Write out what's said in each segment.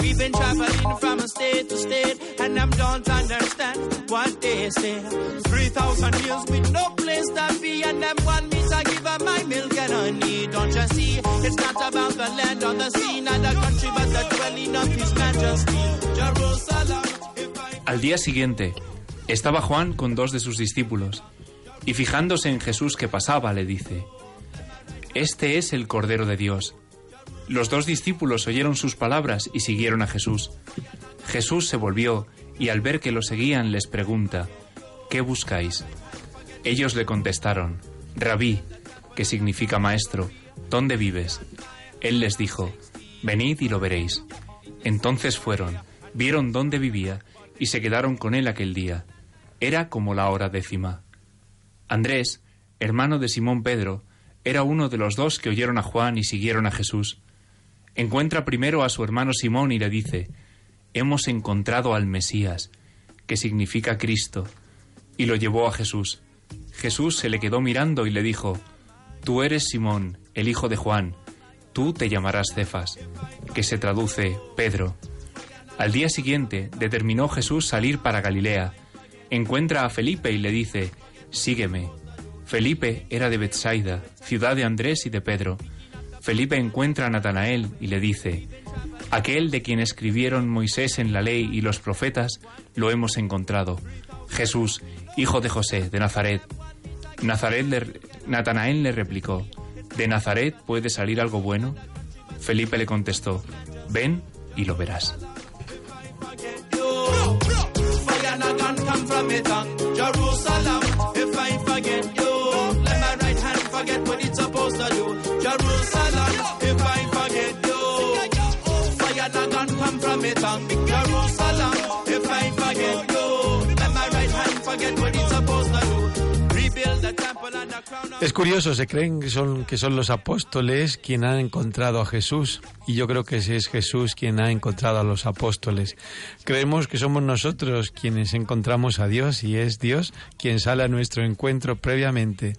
We've been traveling from state to state, and don't understand what they say. 3,000 years with no place to be, and give up my milk and honey. Don't you see? It's not about the land the sea, not the country, but the dwelling of Al día siguiente, estaba Juan con dos de sus discípulos, y fijándose en Jesús que pasaba, le dice, Este es el Cordero de Dios. Los dos discípulos oyeron sus palabras y siguieron a Jesús. Jesús se volvió y al ver que lo seguían les pregunta, ¿qué buscáis? Ellos le contestaron, Rabí, que significa maestro, ¿dónde vives? Él les dijo, venid y lo veréis. Entonces fueron, vieron dónde vivía y se quedaron con él aquel día. Era como la hora décima. Andrés, hermano de Simón Pedro, era uno de los dos que oyeron a Juan y siguieron a Jesús. Encuentra primero a su hermano Simón y le dice, Hemos encontrado al Mesías, que significa Cristo, y lo llevó a Jesús. Jesús se le quedó mirando y le dijo, Tú eres Simón, el hijo de Juan, tú te llamarás Cefas, que se traduce Pedro. Al día siguiente determinó Jesús salir para Galilea. Encuentra a Felipe y le dice, Sígueme. Felipe era de Bethsaida, ciudad de Andrés y de Pedro. Felipe encuentra a Natanael y le dice, Aquel de quien escribieron Moisés en la ley y los profetas, lo hemos encontrado. Jesús, hijo de José, de Nazaret. Nazaret le- Natanael le replicó, ¿De Nazaret puede salir algo bueno? Felipe le contestó, ven y lo verás. Es curioso, se creen que son, que son los apóstoles quien han encontrado a Jesús y yo creo que es Jesús quien ha encontrado a los apóstoles. Creemos que somos nosotros quienes encontramos a Dios y es Dios quien sale a nuestro encuentro previamente.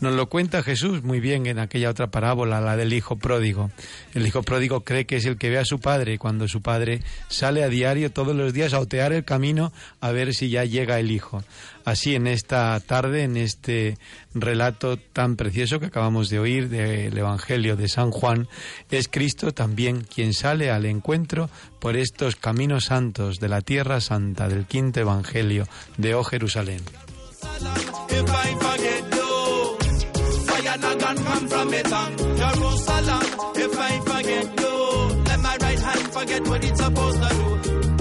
Nos lo cuenta Jesús muy bien en aquella otra parábola, la del hijo pródigo. El hijo pródigo cree que es el que ve a su padre cuando su padre sale a diario todos los días a otear el camino a ver si ya llega el hijo. Así en esta tarde, en este relato tan precioso que acabamos de oír del Evangelio de San Juan, es Cristo también quien sale al encuentro por estos caminos santos de la tierra santa del quinto Evangelio de Oh Jerusalén.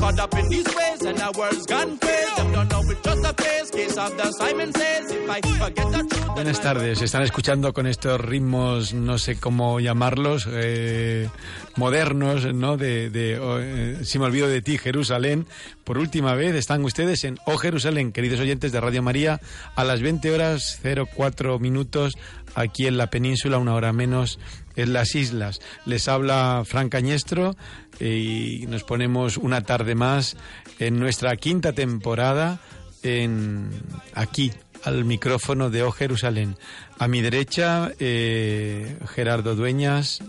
Caught up in these ways and the world's gone crazy. Them don't know it's just a phase. Case of the Simon says, if I forget the truth. then Buenas tardes, están escuchando con estos ritmos, no sé cómo llamarlos, eh, modernos, ¿no? De, de oh, eh, Si me olvido de ti, Jerusalén. Por última vez están ustedes en Oh Jerusalén, queridos oyentes de Radio María, a las 20 horas 04 minutos aquí en la península, una hora menos en las islas. Les habla Fran Cañestro eh, y nos ponemos una tarde más en nuestra quinta temporada en aquí al micrófono de O Jerusalén. A mi derecha, eh, Gerardo Dueñas,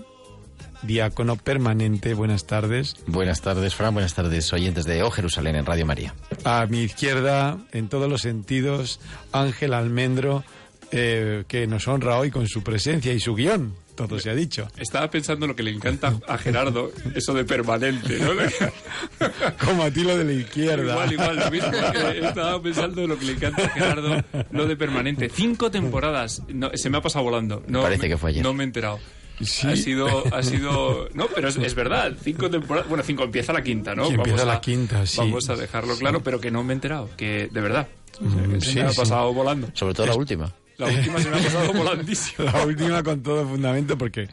diácono permanente. Buenas tardes. Buenas tardes, Fran. Buenas tardes, oyentes de O Jerusalén en Radio María. A mi izquierda, en todos los sentidos, Ángel Almendro, eh, que nos honra hoy con su presencia y su guion. Todo se ha dicho. Estaba pensando lo que le encanta a Gerardo, eso de permanente, ¿no? Como a ti lo de la izquierda. Igual, igual, lo mismo. que Estaba pensando en lo que le encanta a Gerardo, lo de permanente. Cinco temporadas. No, se me ha pasado volando. No, Parece me- que fue ayer. No me he enterado. Sí. Ha sido, ha sido, no, pero es, es verdad, cinco temporadas, bueno, cinco, empieza la quinta, ¿no? Sí, empieza Vamos la quinta, sí. Vamos a dejarlo claro, pero que no me he enterado, que de verdad, o sea, que se sí, me ha pasado volando. Sobre todo la última. La última se me ha pasado volandísimo. La última con todo fundamento porque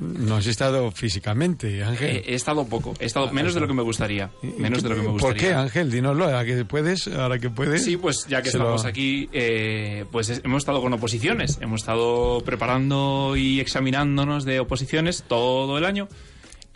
No has estado físicamente, Ángel. He, he estado poco, he estado menos de lo que me gustaría. Menos de lo que me ¿Por gustaría. qué, Ángel? Dínoslo, ahora que puedes, ahora que puedes. Sí, pues ya que lo- estamos aquí, eh, pues es- hemos estado con oposiciones, hemos estado preparando y examinándonos de oposiciones todo el año.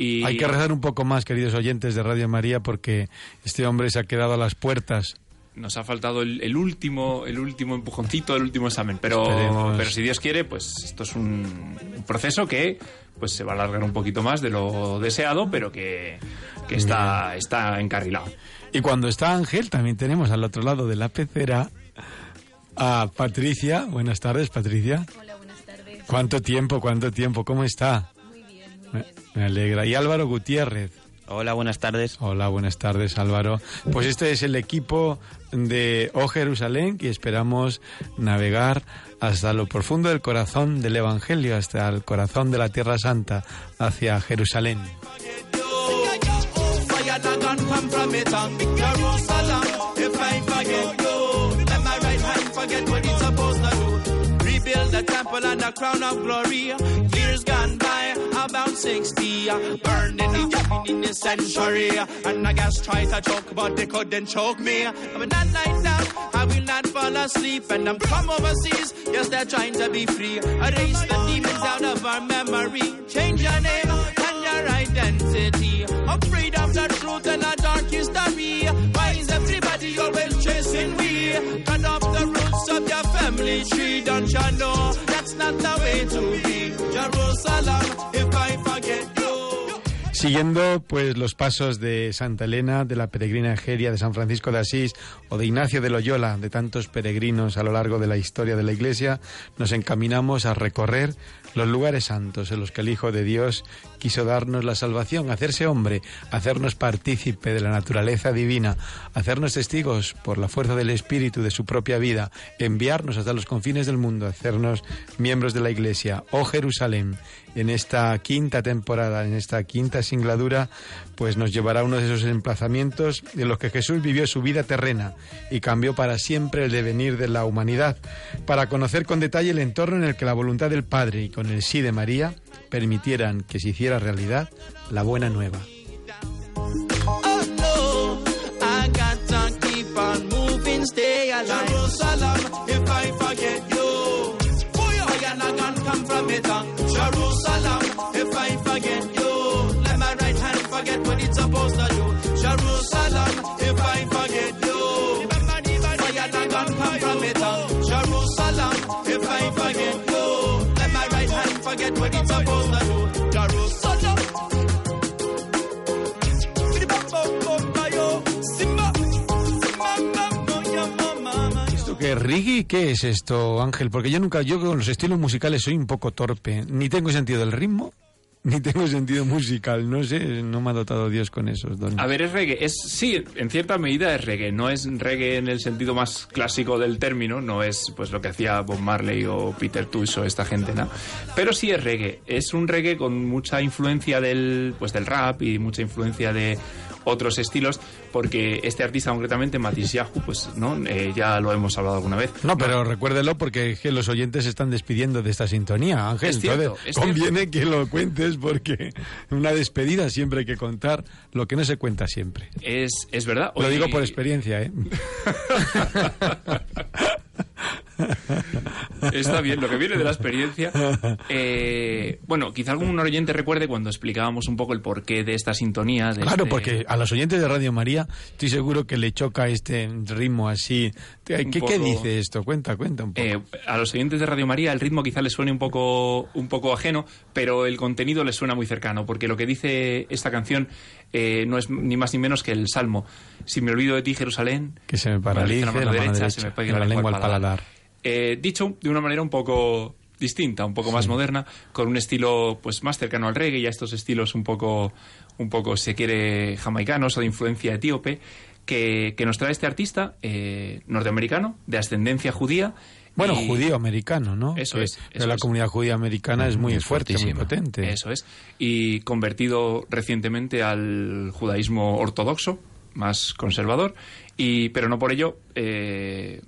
Y Hay que rezar un poco más, queridos oyentes de Radio María, porque este hombre se ha quedado a las puertas. Nos ha faltado el, el último, el último empujoncito, el último examen. Pero, Esperemos. pero si Dios quiere, pues esto es un, un proceso que pues se va a alargar un poquito más de lo deseado, pero que, que está, está encarrilado. Y cuando está Ángel, también tenemos al otro lado de la pecera a Patricia. Buenas tardes, Patricia. Hola, buenas tardes. ¿Cuánto tiempo, cuánto tiempo? ¿Cómo está? Muy bien, bien. me alegra. Y Álvaro Gutiérrez. Hola, buenas tardes. Hola, buenas tardes Álvaro. Pues este es el equipo de O Jerusalén y esperamos navegar hasta lo profundo del corazón del Evangelio, hasta el corazón de la Tierra Santa, hacia Jerusalén. Years gone by, about 60. uh, Burned in the cabin in the century. And I guess try to choke, but they couldn't choke me. But that night now, I will not fall asleep. And I'm from overseas, yes, they're trying to be free. Erase the demons out of our memory. Change your name and your identity. Of the truth and a dark history. Why is everybody always chasing we? Cut off the roots of your family tree. Don't you know that's not the way to be? Siguiendo pues los pasos de Santa Elena, de la peregrina Egeria, de San Francisco de Asís o de Ignacio de Loyola, de tantos peregrinos a lo largo de la historia de la Iglesia, nos encaminamos a recorrer los lugares santos en los que el Hijo de Dios quiso darnos la salvación, hacerse hombre, hacernos partícipe de la naturaleza divina, hacernos testigos por la fuerza del Espíritu de su propia vida, enviarnos hasta los confines del mundo, hacernos miembros de la Iglesia. Oh Jerusalén, en esta quinta temporada, en esta quinta singladura, pues nos llevará a uno de esos emplazamientos en los que Jesús vivió su vida terrena y cambió para siempre el devenir de la humanidad, para conocer con detalle el entorno en el que la voluntad del Padre y con el sí de María permitieran que se hiciera realidad la buena nueva. Oh no, come from it. uh. Jerusalem, if I forget you, let my right hand forget what it's supposed to do. Jerusalem, if I forget you, fire not gonna come from it. uh. Jerusalem, if I forget ¿Esto qué es reggae? ¿Qué es esto, Ángel? Porque yo nunca, yo con los estilos musicales soy un poco torpe. Ni tengo sentido del ritmo, ni tengo sentido musical. No sé, no me ha dotado Dios con esos dones. A ver, es reggae. Es, sí, en cierta medida es reggae. No es reggae en el sentido más clásico del término. No es pues lo que hacía Bob Marley o Peter Tosh o esta gente, ¿no? Pero sí es reggae. Es un reggae con mucha influencia del, pues, del rap y mucha influencia de otros estilos, porque este artista concretamente, Matisse Yahoo, pues no, Eh, ya lo hemos hablado alguna vez. No, pero recuérdelo porque es que los oyentes se están despidiendo de esta sintonía, Ángel. Es cierto, Entonces, es conviene que lo cuentes porque una despedida siempre hay que contar lo que no se cuenta siempre. Es, es verdad. Lo Hoy- digo por experiencia, ¿eh? Está bien, lo que viene de la experiencia. Eh, bueno, quizá algún oyente recuerde cuando explicábamos un poco el porqué de esta sintonía. de Claro, este- porque a los oyentes de Radio María estoy seguro que le choca este ritmo así. ¿Qué, dice esto? Cuenta, cuenta un poco. Eh, a los oyentes de Radio María el ritmo quizá les suene un poco, un poco ajeno, pero el contenido les suena muy cercano, porque lo que dice esta canción eh, no es ni más ni menos que el Salmo. Si me olvido de ti, Jerusalén, que se me paralice la la mano mano derecha, derecha, se me pegue la lengua al paladar. Eh, dicho de una manera un poco distinta, un poco más moderna, con un estilo pues más cercano al reggae y a estos estilos un poco, un poco se quiere jamaicanos o de influencia etíope, que, que nos trae este artista eh, norteamericano de ascendencia judía. Bueno, y- judío americano, ¿no? Eso Que- es, eso la es. comunidad judía americana es muy Es fuerte, muy potente. Eso es. Y convertido recientemente al judaísmo ortodoxo, más conservador, y, pero no por ello eh,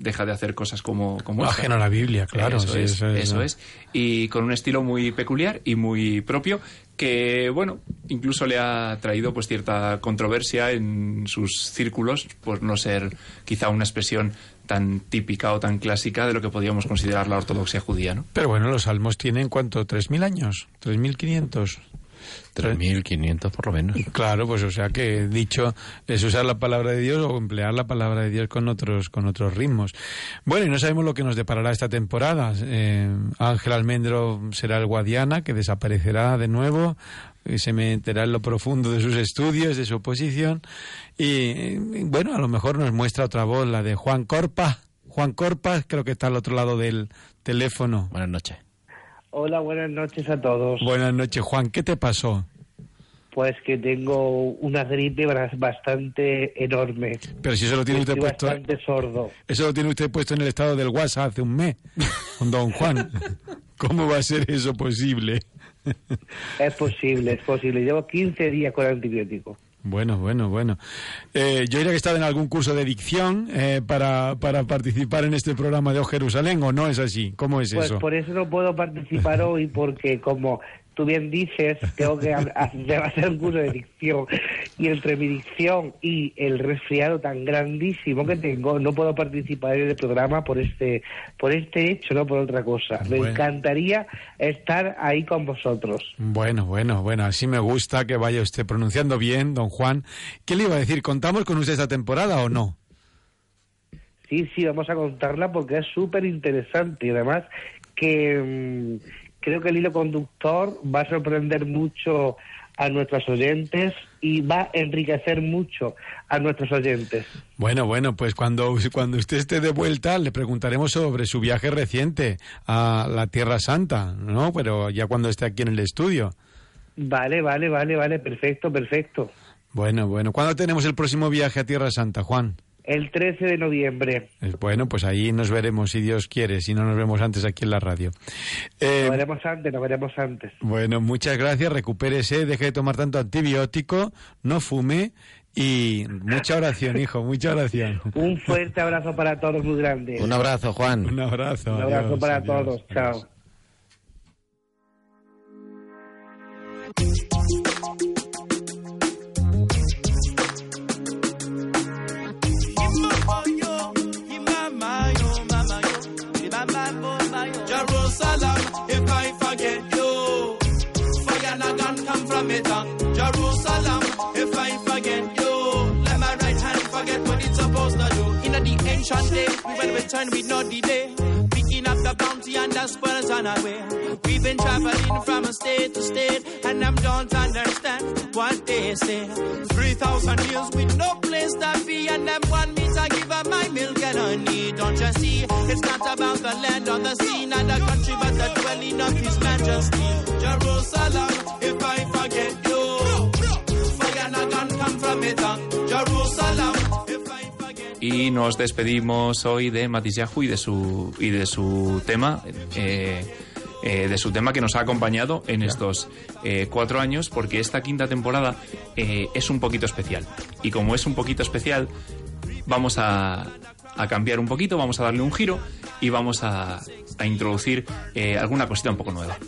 deja de hacer cosas como, como. Ajeno a la Biblia, claro. Eso, sí, es, eso es, eso ¿no? es. Y con un estilo muy peculiar y muy propio que, bueno, incluso le ha traído pues cierta controversia en sus círculos por no ser quizá una expresión tan típica o tan clásica de lo que podríamos considerar la ortodoxia judía, ¿no? Pero bueno, los salmos tienen, ¿cuánto? ¿3.000 años? ¿3.500? 3.500 por lo menos. Claro, pues o sea que dicho es usar la palabra de Dios o emplear la palabra de Dios con otros con otros ritmos. Bueno, y no sabemos lo que nos deparará esta temporada. Eh, Ángel Almendro será el Guadiana, que desaparecerá de nuevo y se meterá en lo profundo de sus estudios, de su oposición. Y eh, bueno, a lo mejor nos muestra otra voz, la de Juan Corpa. Juan Corpa, creo que está al otro lado del teléfono. Buenas noches. Hola, buenas noches a todos. Buenas noches, Juan. ¿Qué te pasó? Pues que tengo una gripe bastante enorme. Pero si eso lo tiene usted Estoy puesto. bastante sordo. Eso lo tiene usted puesto en el estado del WhatsApp hace un mes, con don Juan. ¿Cómo va a ser eso posible? Es posible, es posible. Llevo 15 días con antibiótico. Bueno, bueno, bueno. Eh, yo diría que estaba en algún curso de dicción eh, para, para participar en este programa de O Jerusalén, ¿o no es así? ¿Cómo es Pues eso? por eso no puedo participar hoy porque como tú bien dices, tengo que ha- ha- hacer un curso de dicción y entre mi dicción y el resfriado tan grandísimo que tengo, no puedo participar en el programa por este por este hecho, no por otra cosa. Me Bueno. encantaría estar ahí con vosotros. Bueno, bueno, bueno, así me gusta que vaya usted pronunciando bien, don Juan. ¿Qué le iba a decir? ¿Contamos con usted esta temporada o no? Sí, sí, vamos a contarla porque es súper interesante y además que mm, creo que el hilo conductor va a sorprender mucho a nuestros oyentes y va a enriquecer mucho a nuestros oyentes. Bueno, bueno, pues cuando, cuando usted esté de vuelta le preguntaremos sobre su viaje reciente a la Tierra Santa, ¿no? Pero ya cuando esté aquí en el estudio. Vale, vale, vale, vale, perfecto, perfecto. Bueno, bueno. ¿Cuándo tenemos el próximo viaje a Tierra Santa, Juan? El 13 de noviembre. Eh, Bueno, pues ahí nos veremos, si Dios quiere, si no nos vemos antes aquí en la radio. Eh, Nos veremos antes, nos veremos antes. bueno, muchas gracias, recupérese, deje de tomar tanto antibiótico, no fume y mucha oración, hijo, mucha oración. Un fuerte abrazo para todos, muy grande. Un abrazo, Juan. Un abrazo. Un abrazo adiós, para adiós, todos. adiós. Chao. The ancient days, we will return with no delay. Picking up the bounty and the spoils on our way. We've been traveling from a state to state, and them don't understand what they say. Three thousand years with no place to be, and them want me to give up my milk and honey. Don't you see? It's not about the land or the sea, not the country, but the dwelling of His Majesty. Jerusalem, if I forget Y nos despedimos hoy de Matisyahu y de su y de su tema, eh, eh, de su tema que nos ha acompañado en estos eh, cuatro años, porque esta quinta temporada eh, es un poquito especial. Y como es un poquito especial, vamos a, a cambiar un poquito, vamos a darle un giro y vamos a, a introducir alguna cosita un poco nueva.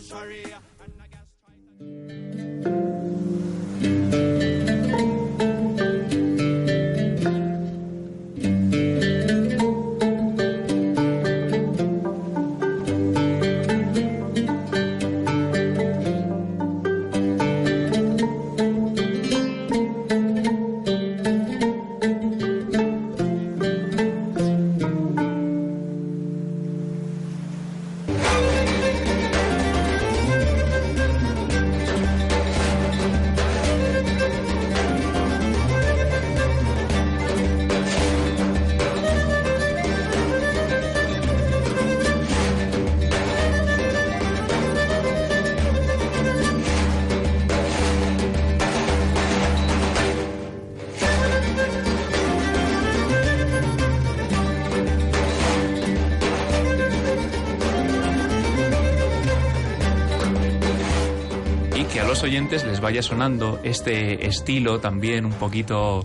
Que a los oyentes les vaya sonando este estilo también un poquito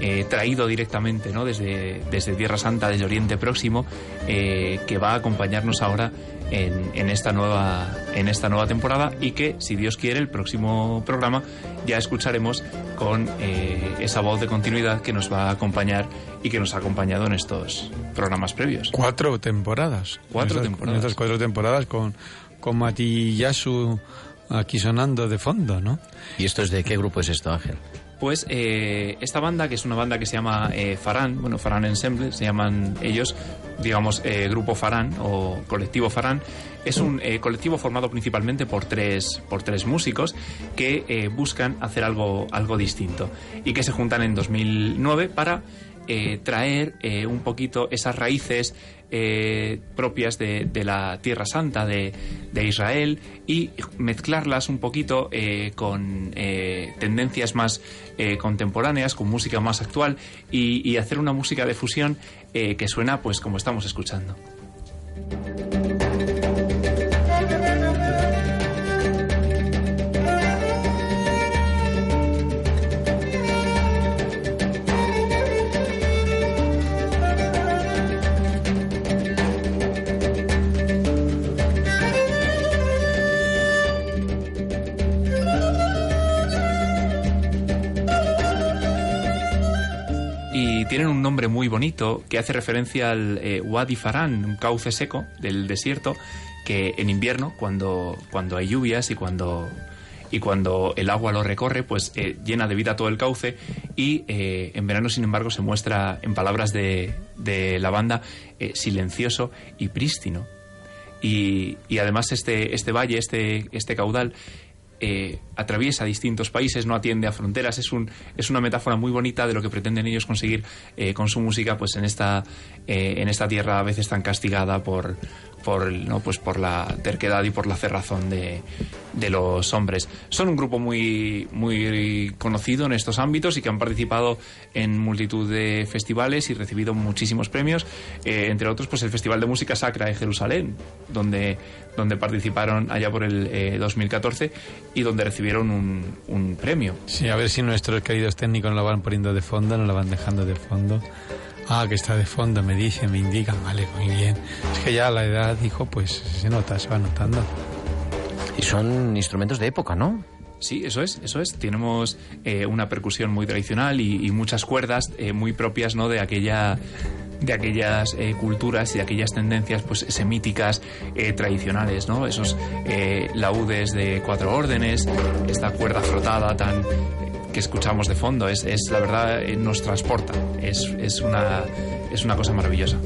eh, traído directamente ¿no? desde, desde Tierra Santa, desde Oriente Próximo, eh, que va a acompañarnos ahora en, en esta nueva, en esta nueva temporada y que, si Dios quiere, el próximo programa ya escucharemos con eh, esa voz de continuidad que nos va a acompañar y que nos ha acompañado en estos programas previos. Cuatro temporadas. Cuatro Esas- temporadas. Estas cuatro temporadas con, con Mati Yasu aquí sonando de fondo, ¿no? ¿Y esto es de qué grupo es esto, Ángel? Pues eh, esta banda, que es una banda que se llama eh, Farán, bueno, Farán Ensemble, se llaman ellos, digamos, eh, Grupo Farán o Colectivo Farán, es un eh, colectivo formado principalmente por tres, por tres músicos que eh, buscan hacer algo, algo distinto y que se juntan en 2009 para eh, traer eh, un poquito esas raíces eh, propias de, la Tierra Santa de, Israel y mezclarlas un poquito eh, con eh, tendencias más contemporáneas, con música más actual y, y hacer una música de fusión que suena pues como estamos escuchando. Tienen un nombre muy bonito que hace referencia al eh, Wadi Farán, un cauce seco del desierto que en invierno, cuando, cuando hay lluvias y cuando, y cuando el agua lo recorre, pues eh, llena de vida todo el cauce y eh, en verano, sin embargo, se muestra, en palabras de, de la banda, eh, silencioso y prístino. Y, y además este, este valle, este, este caudal, eh, atraviesa distintos países, no atiende a fronteras. Es, un, es una metáfora muy bonita de lo que pretenden ellos conseguir eh, con su música pues en esta, eh, en esta tierra a veces tan castigada por, por, ¿no? pues por la terquedad y por la cerrazón de, de los hombres. Son un grupo muy, muy conocido en estos ámbitos y que han participado en multitud de festivales y recibido muchísimos premios, eh, entre otros pues el Festival de Música Sacra de Jerusalén, donde, donde participaron allá por el eh, 2014 y donde recibieron un, un premio. Sí, a ver si nuestros queridos técnicos no la van poniendo de fondo, no la van dejando de fondo. Ah, que está de fondo, me dicen, me indican, vale, muy bien. Es que ya a la edad, hijo, pues se nota, se va notando. Y son instrumentos de época, ¿no? Sí, eso es, eso es. Tenemos eh, una percusión muy tradicional y, y muchas cuerdas eh, muy propias ¿no? de aquella de aquellas eh, culturas y de aquellas tendencias pues semíticas eh, tradicionales, ¿no? Esos eh, laúdes de cuatro órdenes, esta cuerda frotada tan que escuchamos de fondo, es, es la verdad eh, nos transporta, es, es una es una cosa maravillosa.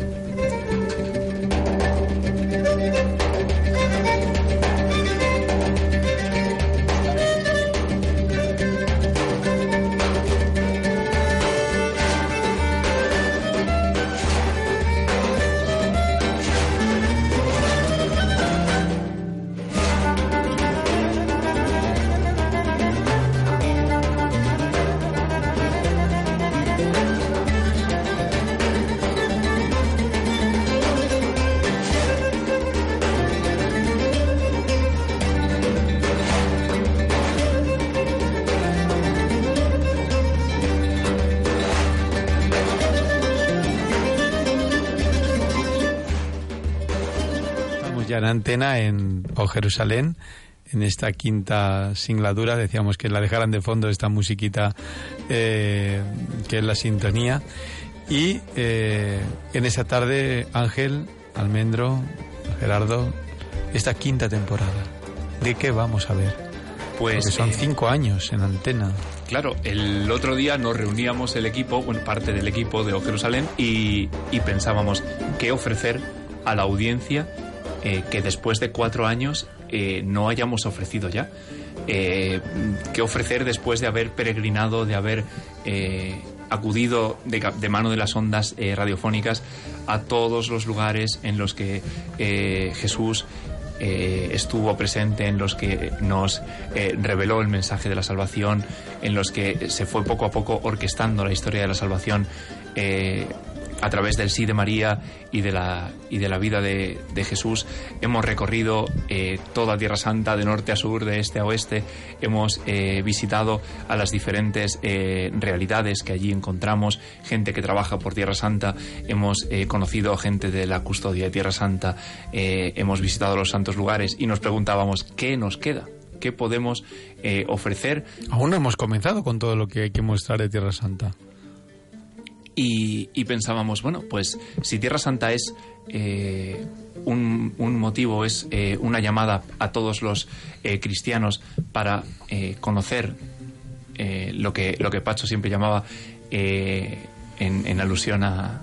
Antena en O Jerusalén, en esta quinta singladura. Decíamos que la dejaran de fondo esta musiquita eh, que es la sintonía. Y eh, en esta tarde, Ángel, Almendro, Gerardo, esta quinta temporada. ¿De qué vamos a ver? Pues Porque son eh, cinco años en antena. Claro, el otro día nos reuníamos el equipo, bueno, parte del equipo de O Jerusalén, y, y pensábamos qué ofrecer a la audiencia eh, que después de cuatro años eh, no hayamos ofrecido ya. Eh, qué ofrecer después de haber peregrinado, de haber acudido de, mano de las ondas radiofónicas a todos los lugares en los que Jesús estuvo presente, en los que nos reveló el mensaje de la salvación, en los que se fue poco a poco orquestando la historia de la salvación a través del sí de María y de la, y de la vida de, de Jesús, hemos recorrido eh, toda Tierra Santa, de norte a sur, de este a oeste, hemos eh, visitado a las diferentes eh, realidades que allí encontramos, gente que trabaja por Tierra Santa, hemos eh, conocido a gente de la custodia de Tierra Santa, hemos visitado los santos lugares y nos preguntábamos, ¿qué nos queda? ¿Qué podemos ofrecer Aún no hemos comenzado con todo lo que hay que mostrar de Tierra Santa. Y, pensábamos, bueno, pues si Tierra Santa es eh, un, motivo, es eh, una llamada a todos los eh, cristianos para eh, conocer eh, lo, que, lo que Pacho siempre llamaba, en, en alusión a,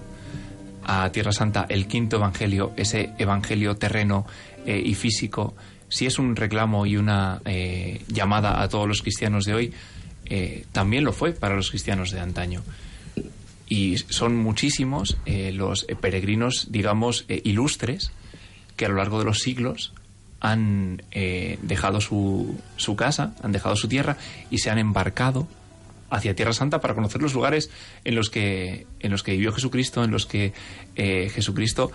a Tierra Santa, el quinto evangelio, ese evangelio terreno y físico, si es un reclamo y una llamada a todos los cristianos de hoy, también lo fue para los cristianos de antaño. Y son muchísimos eh, los peregrinos, digamos, eh, ilustres, que a lo largo de los siglos han eh, dejado su, su casa, han dejado su tierra y se han embarcado hacia Tierra Santa para conocer los lugares en los que, en los que vivió Jesucristo, en los que eh, Jesucristo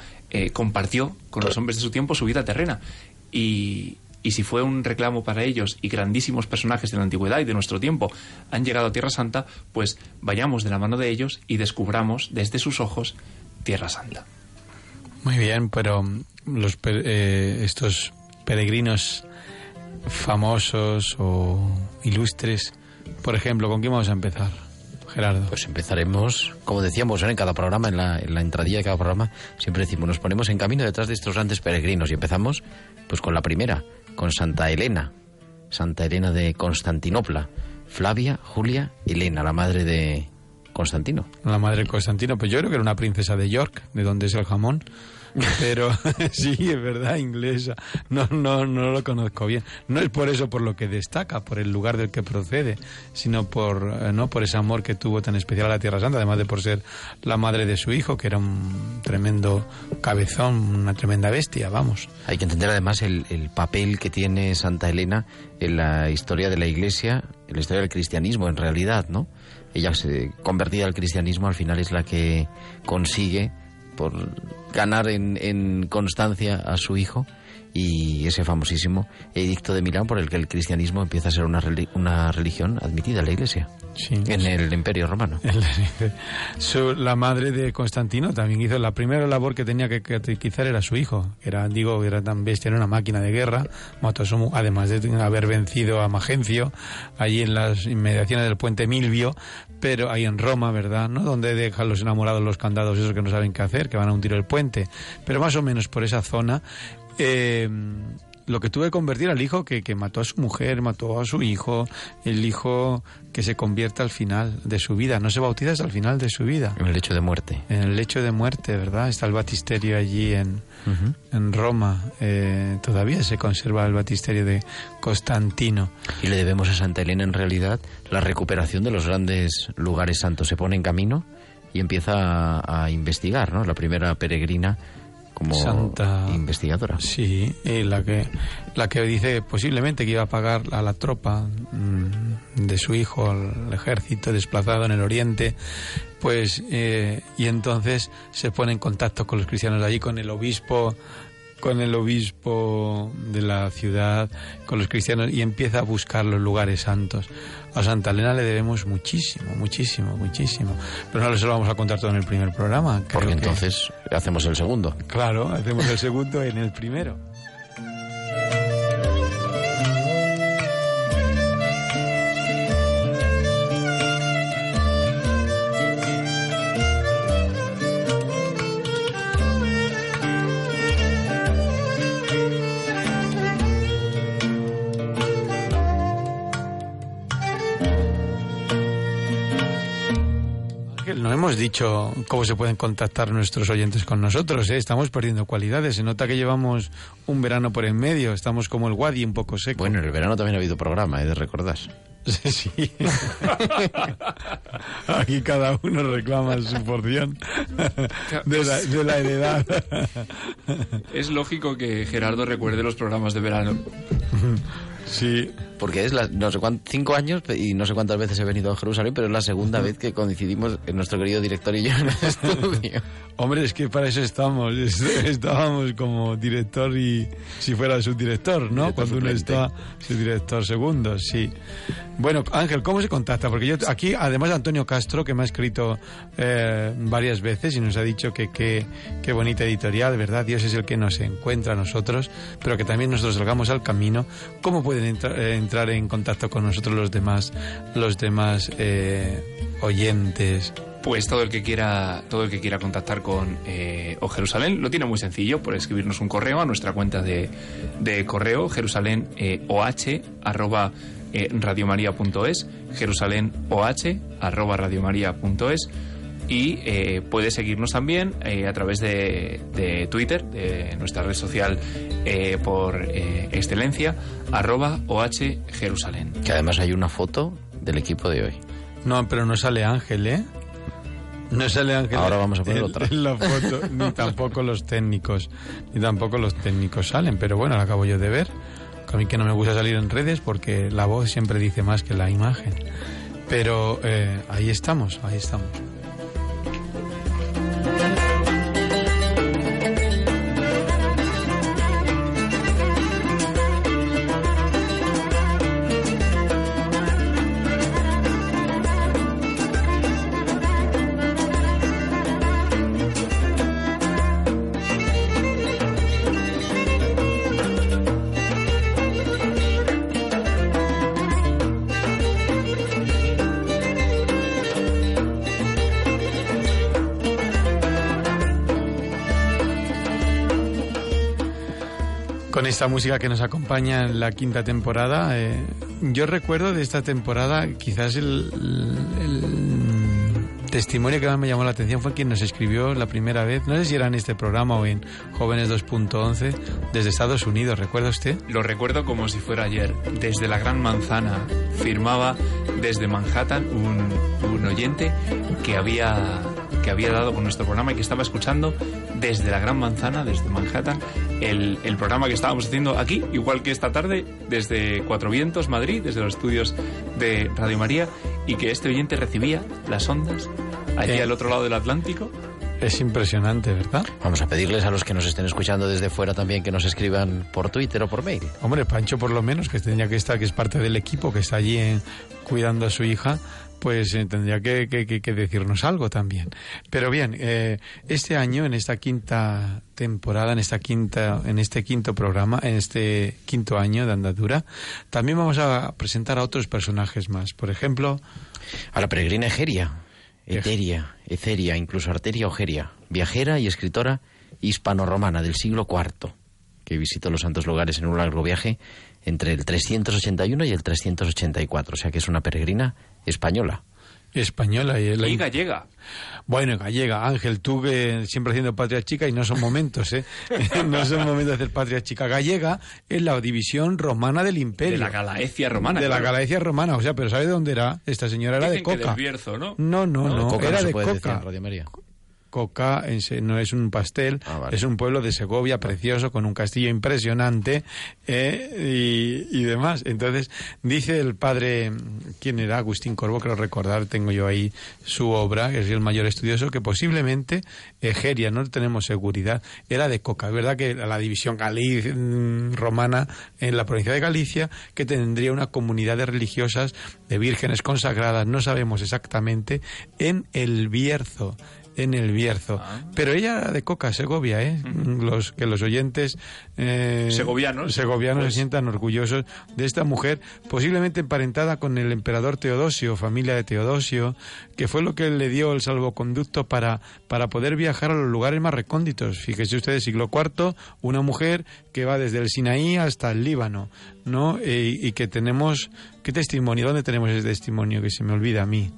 compartió con los hombres de su tiempo su vida terrena. Y, y si fue un reclamo para ellos y grandísimos personajes de la antigüedad y de nuestro tiempo han llegado a Tierra Santa, pues vayamos de la mano de ellos y descubramos desde sus ojos Tierra Santa. Muy bien, pero los eh, estos peregrinos famosos o ilustres, por ejemplo, ¿con quién vamos a empezar? Gerardo. Pues empezaremos, como decíamos ¿eh? en cada programa, en la, en la entradilla de cada programa, siempre decimos, nos ponemos en camino detrás de estos grandes peregrinos y empezamos pues con la primera, con Santa Elena, Santa Elena de Constantinopla, Flavia, Julia, Elena, la madre de Constantino. La madre de Constantino, pues yo creo que era una princesa de York, de donde es el jamón. Pero sí, es verdad, inglesa. No, no, no lo conozco bien. No es por eso por lo que destaca, por el lugar del que procede, sino por, eh, no por ese amor que tuvo tan especial a la Tierra Santa, además de por ser la madre de su hijo, que era un tremendo cabezón, una tremenda bestia, vamos. Hay que entender además el, el papel que tiene Santa Elena en la historia de la Iglesia, en la historia del cristianismo en realidad, ¿no? Ella se convertida al cristianismo al final es la que consigue por ganar en, en constancia a su hijo y ese famosísimo edicto de Milán por el que el cristianismo empieza a ser una, reli- una religión admitida en la Iglesia, Sí. en el Imperio Romano. Su- la madre de Constantino también hizo la primera labor que tenía que catequizar era su hijo. Era, digo, era tan bestia, era una máquina de guerra. Además de haber vencido a Magencio, allí en las inmediaciones del puente Milvio, pero ahí en Roma, ¿verdad? ¿No? Donde dejan los enamorados los candados esos que no saben qué hacer, que van a un tiro del puente. Pero más o menos por esa zona. Eh, lo que tuve que convertir al hijo que, que mató a su mujer, mató a su hijo, el hijo que se convierte al final de su vida, no se bautiza hasta el final de su vida. En el hecho de muerte. En el lecho de muerte, ¿verdad? Está el batisterio allí en, en Roma. Eh, todavía se conserva el batisterio de Constantino. Y le debemos a Santa Elena en realidad la recuperación de los grandes lugares santos. Se pone en camino y empieza a, a investigar, ¿no? La primera peregrina como Santa- investigadora. Sí, y la que, la que dice posiblemente que iba a pagar a la tropa mm, de su hijo, al ejército desplazado en el oriente, pues, eh, y entonces se pone en contacto con los cristianos allí, con el obispo, con el obispo de la ciudad, con los cristianos, y empieza a buscar los lugares santos. A Santa Elena le debemos muchísimo, muchísimo, muchísimo. Pero no se lo vamos a contar todo en el primer programa. Porque que- entonces hacemos el segundo. Claro, hacemos el segundo en el primero. Hemos dicho cómo se pueden contactar nuestros oyentes con nosotros. ¿eh? Estamos perdiendo cualidades. Se nota que llevamos un verano por en medio. Estamos como el Wadi un poco seco. Bueno, en el verano también ha habido programa, ¿eh? de recordar. Sí, sí. Aquí cada uno reclama su porción de la, de la heredad. Es lógico que Gerardo recuerde los programas de verano. Sí, porque es la, no sé cuántos, cinco años y no sé cuántas veces he venido a Jerusalén, pero es la segunda vez que coincidimos en nuestro querido director y yo en el estudio. Hombre, es que para eso estamos. Es- Estábamos como director y si fuera subdirector, ¿no? Director Cuando uno suplente. está subdirector segundo, sí. Bueno, Ángel, ¿cómo se contacta? Porque yo aquí, además de Antonio Castro, que me ha escrito eh, varias veces y nos ha dicho que qué bonita editorial, ¿verdad? Dios es el que nos encuentra a nosotros, pero que también nosotros salgamos al camino. ¿Cómo pueden entra- eh, entrar en contacto con nosotros los demás, los demás eh, oyentes? Pues todo el que quiera, todo el que quiera contactar con eh, O Jerusalén lo tiene muy sencillo por escribirnos un correo a nuestra cuenta de, de correo jerusalén eh, oh arroba eh, radiomaria.es jerusalén oh arroba radiomaria.es y eh, puede seguirnos también eh, a través de, de Twitter, de nuestra red social eh, por eh, excelencia, arroba OH Jerusalén. Que además hay una foto del equipo de hoy. No, pero no sale Ángel, ¿eh? No sale Ángel. Ahora vamos a poner otra. En la foto, ni tampoco los técnicos. Ni tampoco los técnicos salen, pero bueno, lo acabo yo de ver. A mí que no me gusta salir en redes porque la voz siempre dice más que la imagen. Pero eh, ahí estamos, ahí estamos. Esta música que nos acompaña en la quinta temporada, eh, yo recuerdo de esta temporada quizás el, el testimonio que más me llamó la atención fue quien nos escribió la primera vez, no sé si era en este programa o en Jóvenes 2.11, desde Estados Unidos, ¿recuerda usted? Lo recuerdo como si fuera ayer. Desde la Gran Manzana firmaba desde Manhattan un, un oyente que había, que había dado con nuestro programa y que estaba escuchando desde la Gran Manzana, desde Manhattan, el, el programa que estábamos haciendo aquí, igual que esta tarde, desde Cuatro Vientos, Madrid, desde los estudios de Radio María, y que este oyente recibía las ondas allí Eh. al otro lado del Atlántico. Es impresionante, ¿verdad? Vamos a pedirles a los que nos estén escuchando desde fuera también que nos escriban por Twitter o por mail. Hombre, Pancho por lo menos, que tendría que estar, que es parte del equipo, que está allí en- cuidando a su hija, pues eh, tendría que, que- que- decirnos algo también. Pero bien, eh, este año, en esta quinta temporada, en esta quinta, en este quinto programa, en este quinto año de andadura, también vamos a presentar a otros personajes más. Por ejemplo, A la peregrina Egeria, Eteria, Eceria, incluso Arteria Ogeria, viajera y escritora hispano-romana del siglo IV, que visitó los santos lugares en un largo viaje entre el 381 y el 384, o sea que es una peregrina española. española y la- Y gallega. Bueno, gallega, Ángel, tú que siempre haciendo patria chica y no son momentos, ¿eh? no son momentos de hacer patria chica. Gallega es la división romana del imperio. De la Galaecia romana. De la. Galaecia romana, o sea, pero ¿sabe de dónde era? Esta señora era de Dicen que Coca. del Bierzo, ¿no? No, no, no, Coca era no se de puede decir Coca. no es un pastel, Ah, vale. es un pueblo de Segovia precioso con un castillo impresionante eh, y, y demás. Entonces, dice el padre, ¿quién era? Agustín Corvo, creo recordar, tengo yo ahí su obra, que es el mayor estudioso, que posiblemente Egeria, no tenemos seguridad, era de Coca. Es verdad que la división Gali- mm, romana en la provincia de Galicia, que tendría una comunidad de religiosas, de vírgenes consagradas, no sabemos exactamente, en el Bierzo en el Bierzo. Pero ella de Coca, Segovia, ¿eh? Los, que los oyentes eh, Segovianos. segovianos Pues- se sientan orgullosos de esta mujer, posiblemente emparentada con el emperador Teodosio, familia de Teodosio, que fue lo que le dio el salvoconducto para, para poder viajar a los lugares más recónditos. Fíjese ustedes, siglo IV, una mujer que va desde el Sinaí hasta el Líbano, ¿no? Eh, y que tenemos, ¿qué testimonio? ¿Dónde tenemos ese testimonio que se me olvida a mí?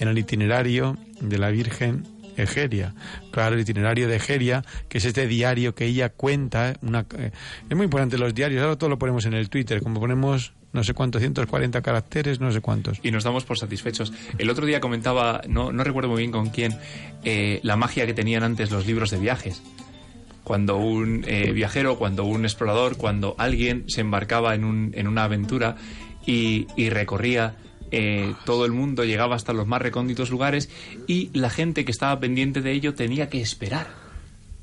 En el itinerario de la Virgen Egeria. Claro, el itinerario de Egeria, que es este diario que ella cuenta. Una, eh, es muy importante los diarios, ahora todo lo ponemos en el Twitter, como ponemos no sé cuántos, 140 caracteres, no sé cuántos. y nos damos por satisfechos. El otro día comentaba, no, no recuerdo muy bien con quién, eh, la magia que tenían antes los libros de viajes. Cuando un eh, viajero, cuando un explorador, cuando alguien se embarcaba en, un, en una aventura y, y recorría eh, todo el mundo, llegaba hasta los más recónditos lugares y la gente que estaba pendiente de ello tenía que esperar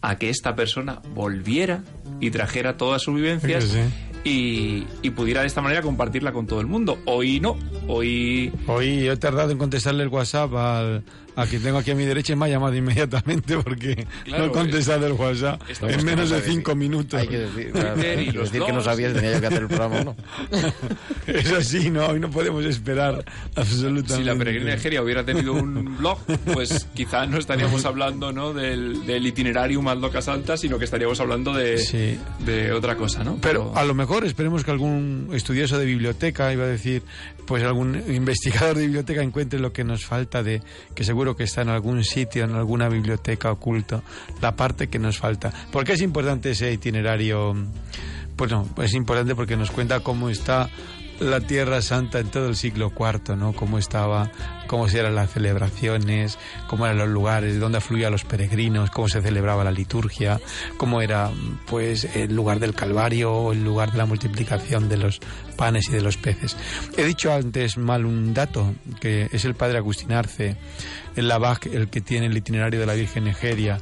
a que esta persona volviera y trajera todas sus vivencias Sí, sí. y, y pudiera de esta manera compartirla con todo el mundo. Hoy no, hoy Hoy he tardado en contestarle el WhatsApp al, a quien tengo aquí a mi derecha y me ha llamado inmediatamente porque Claro, no he contestado el WhatsApp en menos no de cinco minutos. Hay que decir, claro, que los decir que no blogs. sabía si tenía yo que hacer el programa no. Es así, ¿no? Hoy no podemos esperar absolutamente. si la peregrina Egeria hubiera tenido un blog, pues quizá no estaríamos hablando ¿no? del, del itinerario más loca santa, sino que estaríamos hablando de, Sí. de otra cosa, ¿no? Pero a lo mejor esperemos que algún estudioso de biblioteca, iba a decir, pues algún investigador de biblioteca encuentre lo que nos falta de, que seguro que está en algún sitio, en alguna biblioteca oculto, la parte que nos falta. ¿Por qué es importante ese itinerario? Pues no, es importante porque nos cuenta cómo está la Tierra Santa en todo el siglo IV, ¿no? Cómo estaba, cómo eran las celebraciones, cómo eran los lugares, dónde afluían los peregrinos, cómo se celebraba la liturgia, cómo era, pues, el lugar del Calvario el lugar de la multiplicación de los panes y de los peces. He dicho antes mal un dato, que es el padre Agustín Arce, el Lavac, el que tiene el itinerario de la Virgen Egeria.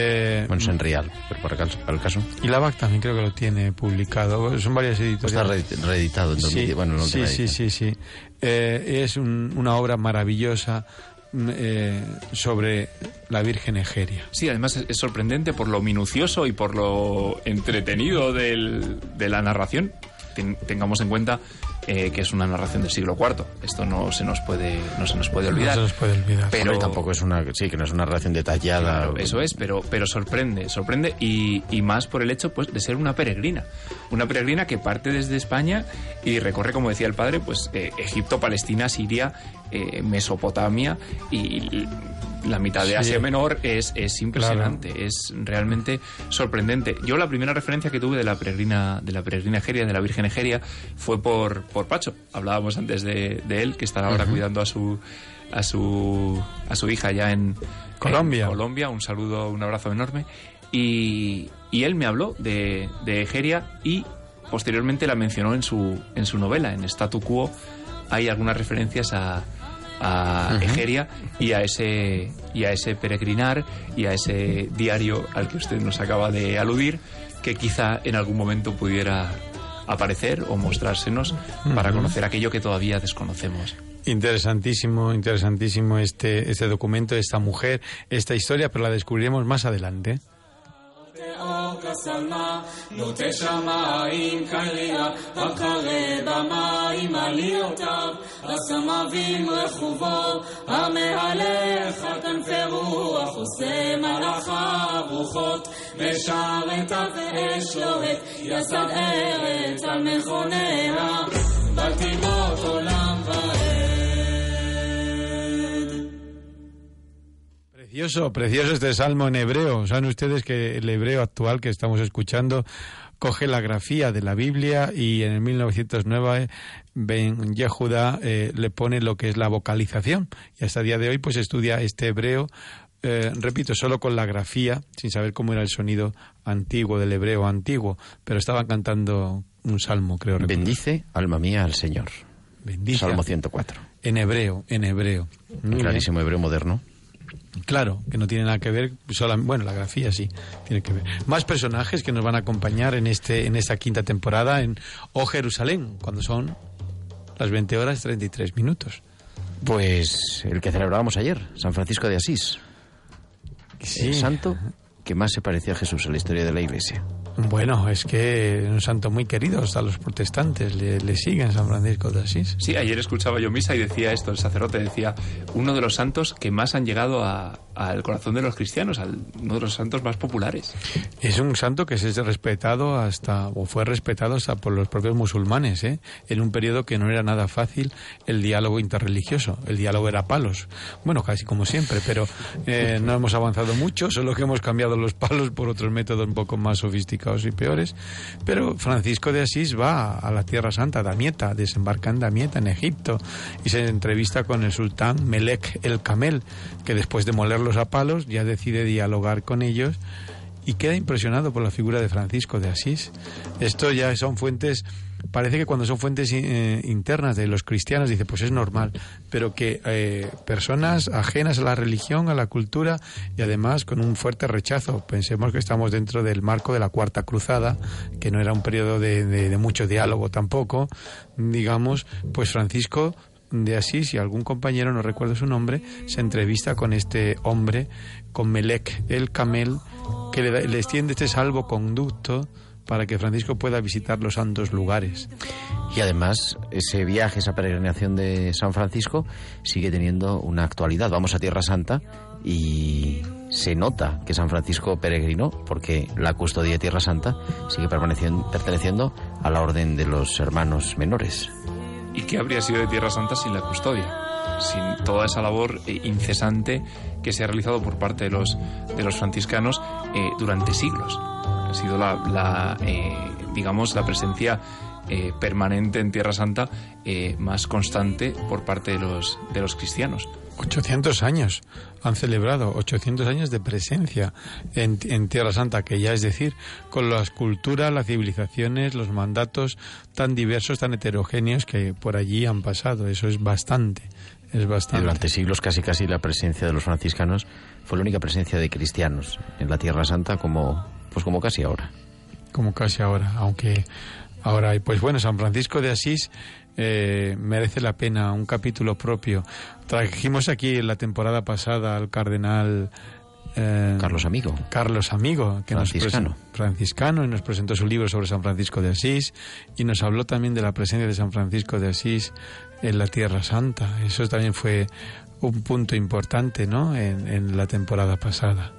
Eh, Bueno, es en real, pero para el caso. Para el caso y Lavac también creo que lo tiene publicado. Son varias está editoriales. re- reeditado en 2010. Sí, bueno, en la sí, sí, sí, sí. Eh, es un- una obra maravillosa mm, eh, sobre la Virgen Egeria. Sí, además es, es sorprendente por lo minucioso y por lo entretenido del- de la narración. Ten- tengamos en cuenta eh, que es una narración del siglo IV. Esto no se nos puede, no se nos puede No olvidar. se nos puede olvidar. Pero- tampoco es una. Sí, que no es una relación detallada. Claro, eso es, pero, pero sorprende, sorprende y, y más por el hecho pues, de ser una peregrina. Una peregrina que parte desde España y recorre, como decía el padre, pues eh, Egipto, Palestina, Siria, eh, Mesopotamia y la mitad de Sí. Asia Menor es, es impresionante, es realmente sorprendente. Yo la primera referencia que tuve de la peregrina, de la peregrina Egeria, de la Virgen Egeria, fue por, por Pacho. Hablábamos antes de, de él, que estará ahora cuidando a su a su a su hija ya en Colombia. en Colombia. Un saludo, un abrazo enorme. Y, y él me habló de, de Egeria y posteriormente la mencionó en su, en su novela, en Statu Quo. Hay algunas referencias a, a Egeria y a ese y a ese peregrinar y a ese diario al que usted nos acaba de aludir que quizá en algún momento pudiera aparecer o mostrársenos para conocer aquello que todavía desconocemos. Interesantísimo, interesantísimo este, este documento, esta mujer, esta historia, pero la descubriremos más adelante. אור כשמה, נוטה שמיים קליע, במים עליותיו, הסמבים רכובו, המהלך על כנפי רוח, עושה מלאכיו רוחות, משרתיו ואש לוהט, יסד ארץ על מכוניה, בתיבות עולם Precioso, precioso este salmo en hebreo. Saben ustedes que el hebreo actual que estamos escuchando coge la grafía de la Biblia y en el 1909 Ben Yehuda eh, le pone lo que es la vocalización y hasta el día de hoy pues estudia este hebreo eh, repito, solo con la grafía, sin saber cómo era el sonido antiguo del hebreo antiguo, pero estaban cantando un salmo, creo. recordar. Bendice, alma mía, al Señor. Bendice. Salmo 104. En hebreo, en hebreo. Clarísimo hebreo moderno. Claro, que no tiene nada que ver, sola- bueno, la grafía sí, tiene que ver. Más personajes que nos van a acompañar en este en esta quinta temporada en O Jerusalén, cuando son las 20 horas 33 minutos. Pues el que celebrábamos ayer, San Francisco de Asís. El santo que más se parecía a Jesús en la historia de la Iglesia. Bueno, es que es un santo muy querido, hasta los protestantes le, le siguen San Francisco de Asís. Sí, ayer escuchaba yo misa y decía esto, el sacerdote decía, uno de los santos que más han llegado a- al corazón de los cristianos, al- uno de los santos más populares. Es un santo que se es respetado hasta, o fue respetado hasta por los propios musulmanes, ¿eh? en un periodo que no era nada fácil el diálogo interreligioso. El diálogo era palos. Bueno, casi como siempre, pero eh, no hemos avanzado mucho, solo que hemos cambiado los palos por otros métodos un poco más sofisticados y peores. Pero Francisco de Asís va a la Tierra Santa, Damieta, desembarca en Damieta, en Egipto, y se entrevista con el sultán Melek el Camel, que después de molerlos a palos ya decide dialogar con ellos y queda impresionado por la figura de Francisco de Asís. Esto ya son fuentes parece que cuando son fuentes eh, internas de los cristianos, dice, pues es normal, pero que eh, personas ajenas a la religión, a la cultura y además con un fuerte rechazo, pensemos que estamos dentro del marco de la Cuarta Cruzada, que no era un periodo de- de mucho diálogo tampoco, digamos, pues Francisco de Asís y algún compañero, no recuerdo su nombre, se entrevista con este hombre, con Melec el Camel, que le, da- le extiende este salvoconducto para que Francisco pueda visitar los santos lugares. Y además, ese viaje, esa peregrinación de San Francisco sigue teniendo una actualidad. Vamos a Tierra Santa y se nota que San Francisco peregrinó porque la custodia de Tierra Santa sigue permaneciendo, perteneciendo a la orden de los hermanos menores. ¿Y qué habría sido de Tierra Santa sin la custodia? Sin toda esa labor eh, incesante que se ha realizado por parte de los, de los franciscanos eh, durante siglos. Ha sido la, la, eh, digamos, la presencia permanente en Tierra Santa más constante por parte de los, de los cristianos. 800 años han celebrado, 800 años de presencia en, en Tierra Santa, que ya es decir, con las culturas, las civilizaciones, los mandatos tan diversos, tan heterogéneos que por allí han pasado. Eso es bastante, es bastante. durante siglos casi casi la presencia de los franciscanos fue la única presencia de cristianos en la Tierra Santa como pues como casi ahora. como casi ahora, aunque ahora hay. Pues bueno, San Francisco de Asís eh, merece la pena un capítulo propio. Trajimos aquí en la temporada pasada al cardenal eh, Carlos Amigo. Carlos Amigo, que Franciscano. nos franciscano, y nos presentó su libro sobre San Francisco de Asís y nos habló también de la presencia de San Francisco de Asís en la Tierra Santa. Eso también fue un punto importante, ¿no? En, en la temporada pasada.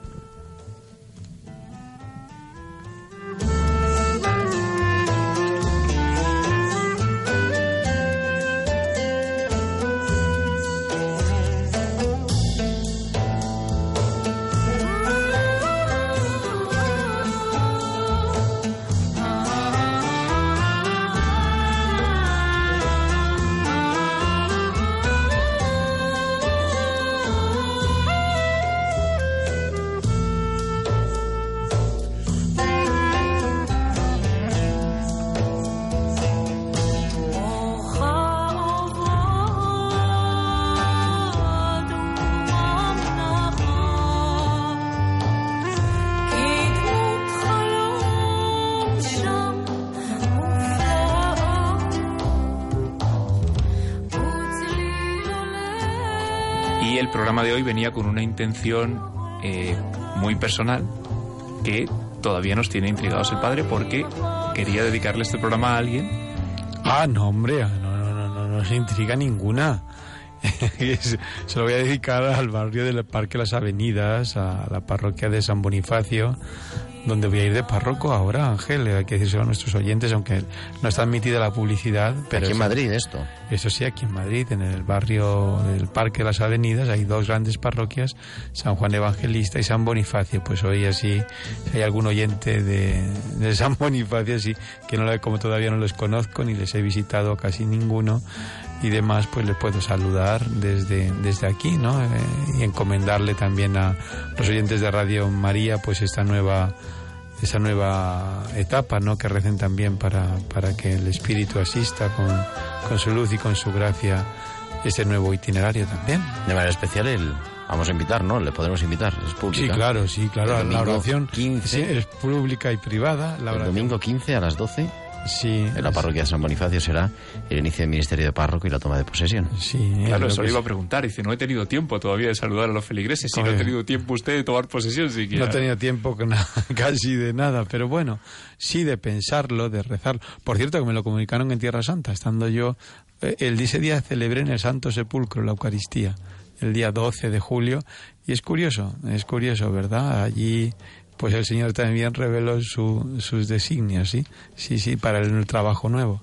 Programa de hoy venía con una intención eh, muy personal que todavía nos tiene intrigados el padre porque quería dedicarle este programa a alguien Ah, no, hombre, ah, no, no, no, no, no se intriga ninguna. Se lo voy a dedicar al barrio del Parque Las Avenidas, a la parroquia de San Bonifacio, donde voy a ir de párroco ahora, Ángel. Hay que decírselo a nuestros oyentes, aunque no está admitida la publicidad. Pero Aquí en Madrid esto. Eso sí, aquí en Madrid, en el barrio del Parque Las Avenidas, hay dos grandes parroquias, San Juan Evangelista y San Bonifacio. Pues hoy así, si hay algún oyente de, de San Bonifacio, así que no lo- como todavía no los conozco ni les he visitado casi ninguno y demás, pues les puedo saludar desde, desde aquí, ¿no? Eh, y encomendarle también a los oyentes de Radio María, pues esta nueva esa nueva etapa, ¿no? Que recen también para, para que el Espíritu asista con, con su luz y con su gracia ese nuevo itinerario también. De manera especial el vamos a invitar, ¿no? Le podremos invitar, es pública. Sí, claro, sí, claro. La domingo oración 15. sí, es pública y privada. La El oración, domingo 15 a las 12 sí, en la parroquia de San Bonifacio será el inicio del ministerio de párroco y la toma de posesión. Sí, Claro, es eso lo le iba a preguntar. Dice, no he tenido tiempo todavía de saludar a los feligreses. Si no ha tenido tiempo usted de tomar posesión siquiera. No he tenido tiempo casi de nada, pero bueno, sí de pensarlo, de rezarlo. Por cierto, que me lo comunicaron en Tierra Santa, estando yo, eh, el ese día celebré en el Santo Sepulcro la Eucaristía, el día 12 de julio, y es curioso, es curioso, ¿verdad? Allí, pues el Señor también reveló su- sus designios, ¿sí? Sí, sí, para el trabajo nuevo.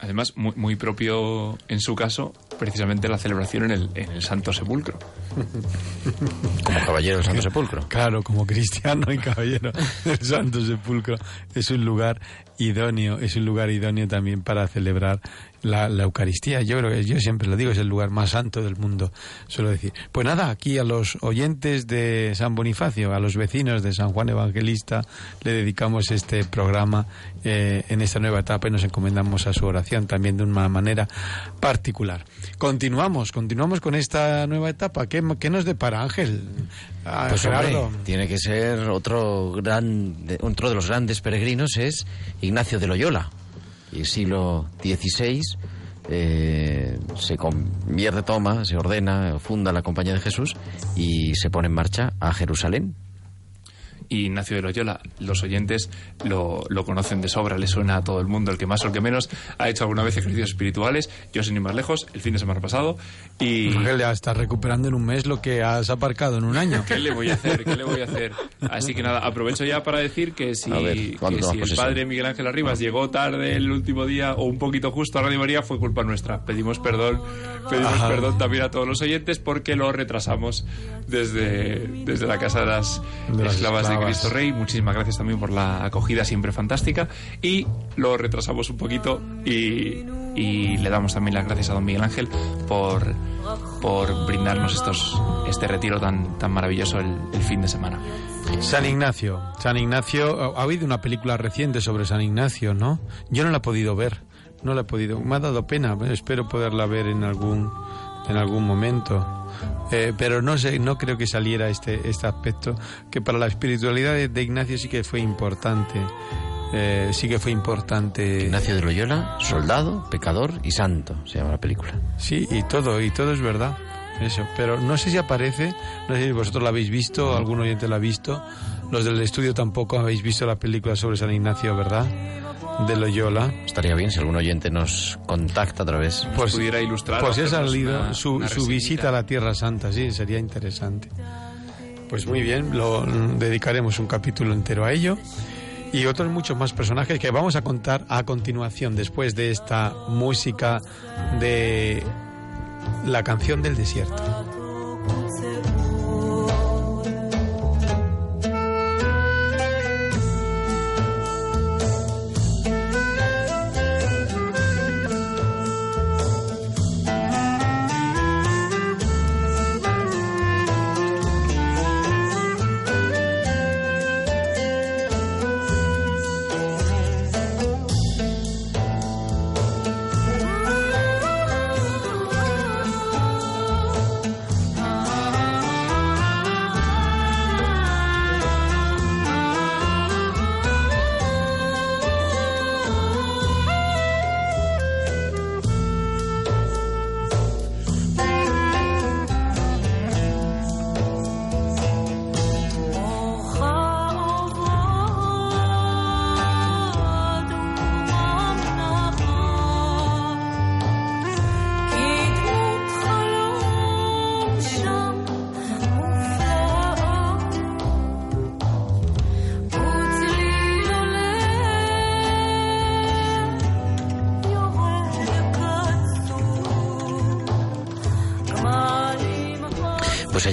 Además, muy, muy propio en su caso, precisamente la celebración en el, en el Santo Sepulcro. Como caballero del Santo Sepulcro. Claro, como cristiano y caballero del Santo Sepulcro es un lugar idóneo, es un lugar idóneo también para celebrar la, la, Eucaristía. Yo creo que yo siempre lo digo, es el lugar más santo del mundo, suelo decir. Pues nada, aquí a los oyentes de San Bonifacio, a los vecinos de San Juan Evangelista, le dedicamos este programa eh, en esta nueva etapa y nos encomendamos a su oración también de una manera particular. Continuamos, continuamos con esta nueva etapa. ¿Qué, qué nos depara Ángel? Ah, pues hombre, tiene que ser otro gran, otro de los grandes peregrinos es Ignacio de Loyola. Y siglo XVI eh, se convierte, toma, se ordena, funda la Compañía de Jesús y se pone en marcha a Jerusalén y Ignacio de Loyola. Los oyentes lo, lo, conocen de sobra, le suena a todo el mundo, el que más o el que menos ha hecho alguna vez ejercicios espirituales. Yo sin ir más lejos, el fin de semana pasado. Y... Ángel, ya estás recuperando en un mes lo que has aparcado en un año. ¿Qué le voy a hacer? ¿Qué le voy a hacer? Así que nada, aprovecho ya para decir que si, que si el padre Miguel Ángel Arribas llegó tarde el último día o un poquito justo a Radio María, fue culpa nuestra. Pedimos perdón, pedimos perdón también a todos los oyentes porque lo retrasamos desde, desde la Casa de las, de las Esclavas de Cristo Rey. Muchísimas gracias también por la acogida siempre fantástica. Y lo retrasamos un poquito y, y le damos también las gracias a don Miguel Ángel por, por brindarnos estos, este retiro tan, tan maravilloso el, el fin de semana. San Ignacio, San Ignacio, ha habido una película reciente sobre San Ignacio, ¿no? Yo no la he podido ver, no la he podido, me ha dado pena, espero poderla ver en algún, en algún momento. Eh, pero no sé, no creo que saliera este, este aspecto, que para la espiritualidad de, de Ignacio sí que fue importante. Eh, sí que fue importante. Ignacio de Loyola, soldado, pecador y santo, se llama la película. Sí, y todo, y todo es verdad. Eso, pero no sé si aparece, no sé si vosotros la habéis visto, algún oyente la ha visto, los del estudio tampoco habéis visto la película sobre San Ignacio, ¿verdad? De Loyola. Estaría bien si algún oyente nos contacta a través. Pues pudiera ilustrar. Pues ha salido una, su, una su visita a la Tierra Santa, sí, sería interesante. Pues muy bien, lo dedicaremos un capítulo entero a ello y otros muchos más personajes que vamos a contar a continuación después de esta música de la canción del desierto.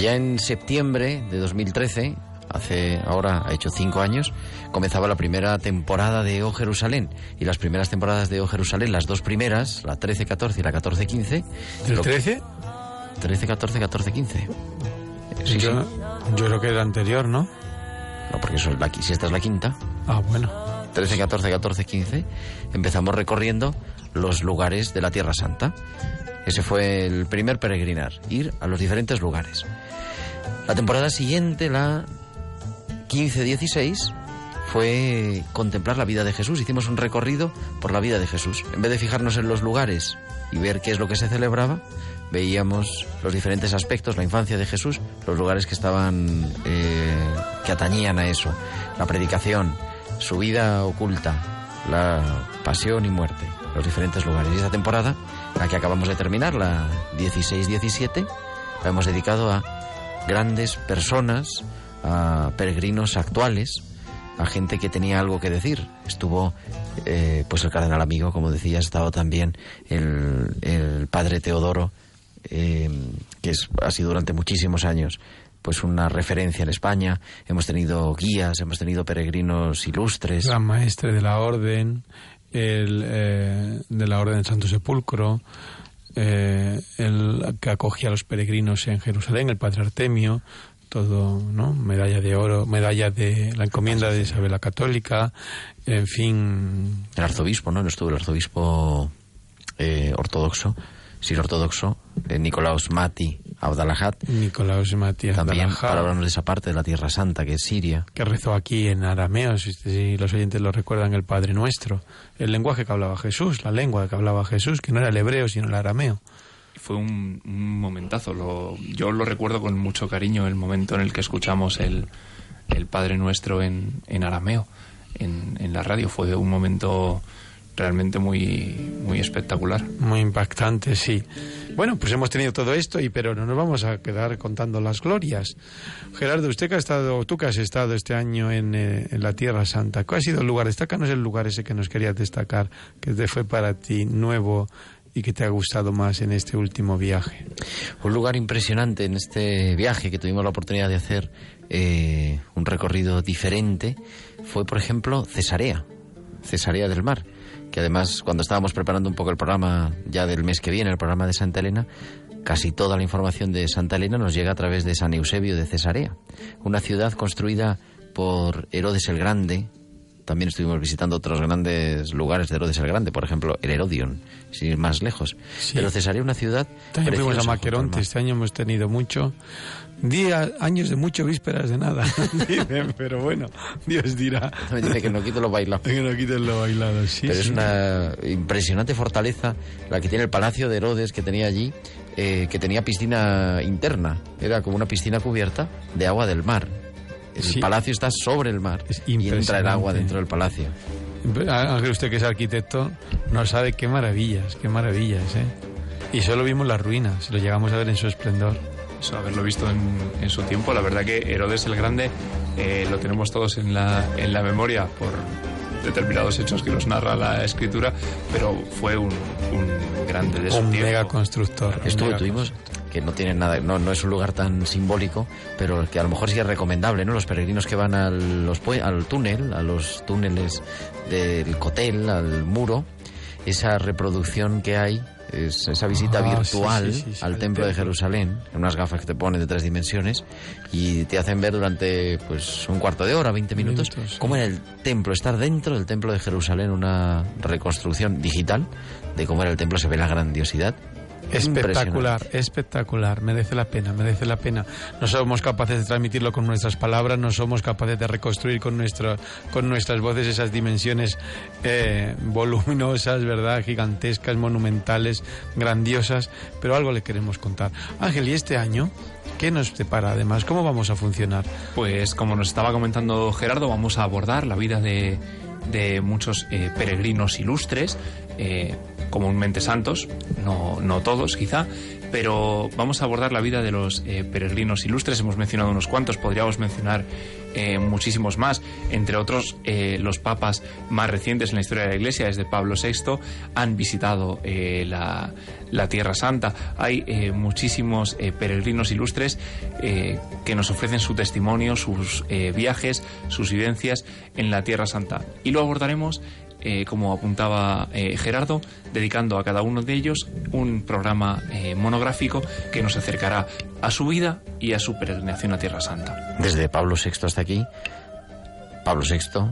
Allá en septiembre de 2013, hace ahora ha hecho cinco años, comenzaba la primera temporada de O Jerusalén. Y las primeras temporadas de O Jerusalén, las dos primeras, la 13-14 y la 14-15. ¿El 13? 13-14, 14-15. Sí, yo, sí. yo creo que era anterior, ¿no? No, porque eso es la, si esta es la quinta. Ah, bueno. 13, 14, 14, 15. Empezamos recorriendo los lugares de la Tierra Santa. Ese fue el primer peregrinar, ir a los diferentes lugares. La temporada siguiente, la 15-16, fue contemplar la vida de Jesús. Hicimos un recorrido por la vida de Jesús. En vez de fijarnos en los lugares y ver qué es lo que se celebraba, veíamos los diferentes aspectos, la infancia de Jesús, los lugares que estaban, eh, que atañían a eso, la predicación, su vida oculta, la pasión y muerte, los diferentes lugares. Y esta temporada, la que acabamos de terminar, la 16-17, la hemos dedicado a grandes personas, a peregrinos actuales, a gente que tenía algo que decir. Estuvo eh, pues el cardenal amigo, como decía, ha estado también el, el padre Teodoro, eh, que es, ha sido durante muchísimos años pues una referencia en España. Hemos tenido guías, hemos tenido peregrinos ilustres. Gran maestre de la orden, el, eh, de la orden del Santo Sepulcro, eh, el que acogía a los peregrinos en Jerusalén, el padre Artemio, todo, ¿no? Medalla de oro, medalla de la encomienda de Isabel la Católica, en fin. El arzobispo, ¿no? No estuvo el arzobispo eh, ortodoxo, sin ortodoxo, eh, Nicolaus Mati Abdalahat. Nicolaus Mati También Abdalahat, para hablarnos de esa parte de la Tierra Santa, que es Siria. que rezó aquí en arameo, si, si los oyentes lo recuerdan, el Padre Nuestro, el lenguaje que hablaba Jesús, la lengua que hablaba Jesús, que no era el hebreo, sino el arameo. Fue un, un momentazo. Lo, yo lo recuerdo con mucho cariño el momento en el que escuchamos el, el Padre Nuestro en, en arameo en, en la radio. Fue un momento realmente muy, muy espectacular. Muy impactante, sí. Bueno, pues hemos tenido todo esto, y pero no nos vamos a quedar contando las glorias. Gerardo, usted que ha estado, tú que has estado este año en, eh, en la Tierra Santa, ¿cuál ha sido el lugar? Destácanos el lugar ese que nos querías destacar, que te fue para ti nuevo y que te ha gustado más en este último viaje. Un lugar impresionante en este viaje que tuvimos la oportunidad de hacer eh, un recorrido diferente fue, por ejemplo, Cesarea, Cesarea del Mar, que además cuando estábamos preparando un poco el programa ya del mes que viene, el programa de Santa Elena, casi toda la información de Santa Elena nos llega a través de San Eusebio de Cesarea, una ciudad construida por Herodes el Grande. También estuvimos visitando otros grandes lugares de Herodes el Grande, por ejemplo, el Herodion, sin ir más lejos. Sí. Pero Cesarea es una ciudad También fuimos a Maqueronte, este año hemos tenido mucho. Día, años de mucho, vísperas de nada. Dicen, pero bueno, Dios dirá. Me dice que no quito los bailados. Que no quiten lo bailado, sí. Pero es una impresionante fortaleza la que tiene el Palacio de Herodes que tenía allí, eh, que tenía piscina interna. Era como una piscina cubierta de agua del mar. El Sí. palacio está sobre el mar Es y entra el agua dentro del palacio. Ángel, usted que es arquitecto, no sabe qué maravillas, qué maravillas, ¿eh? Y solo vimos las ruinas, lo llegamos a ver en su esplendor. Eso, haberlo visto en, en su tiempo. La verdad que Herodes el Grande eh, lo tenemos todos en la, en la memoria por determinados hechos que nos narra la escritura, pero fue un, un grande de su Un tiempo. mega constructor. Estuvo, mega tuvimos, que no tiene nada, no, no es un lugar tan simbólico, pero que a lo mejor sí es recomendable, ¿no? Los peregrinos que van al, los, al túnel, a los túneles del cotel, al muro, esa reproducción que hay, es esa visita Ah, virtual sí, sí, sí, sí, al templo de. Jerusalén, en unas gafas que te ponen de tres dimensiones y te hacen ver durante pues un cuarto de hora, 20 minutos, Minutos, cómo era el templo, estar dentro del templo de Jerusalén, una reconstrucción digital de cómo era el templo, se ve la grandiosidad. Espectacular, espectacular, merece la pena, merece la pena. No somos capaces de transmitirlo con nuestras palabras, no somos capaces de reconstruir con, nuestro, con nuestras voces esas dimensiones eh, voluminosas, ¿verdad? Gigantescas, monumentales, grandiosas, pero algo le queremos contar. Ángel, ¿y este año qué nos depara además? ¿Cómo vamos a funcionar? Pues como nos estaba comentando Gerardo, vamos a abordar la vida de, de muchos eh, peregrinos ilustres, eh, comúnmente santos, no, no todos quizá, pero vamos a abordar la vida de los eh, peregrinos ilustres. Hemos mencionado unos cuantos, podríamos mencionar eh, muchísimos más, entre otros los papas más recientes en la historia de la Iglesia, desde Pablo VI, han visitado la, la Tierra Santa. Hay muchísimos peregrinos ilustres que nos ofrecen su testimonio, sus viajes, sus vivencias en la Tierra Santa. Y lo abordaremos, eh, como apuntaba eh, Gerardo, dedicando a cada uno de ellos un programa eh, monográfico que nos acercará a su vida y a su peregrinación a Tierra Santa. Desde Pablo VI hasta aquí, Pablo VI,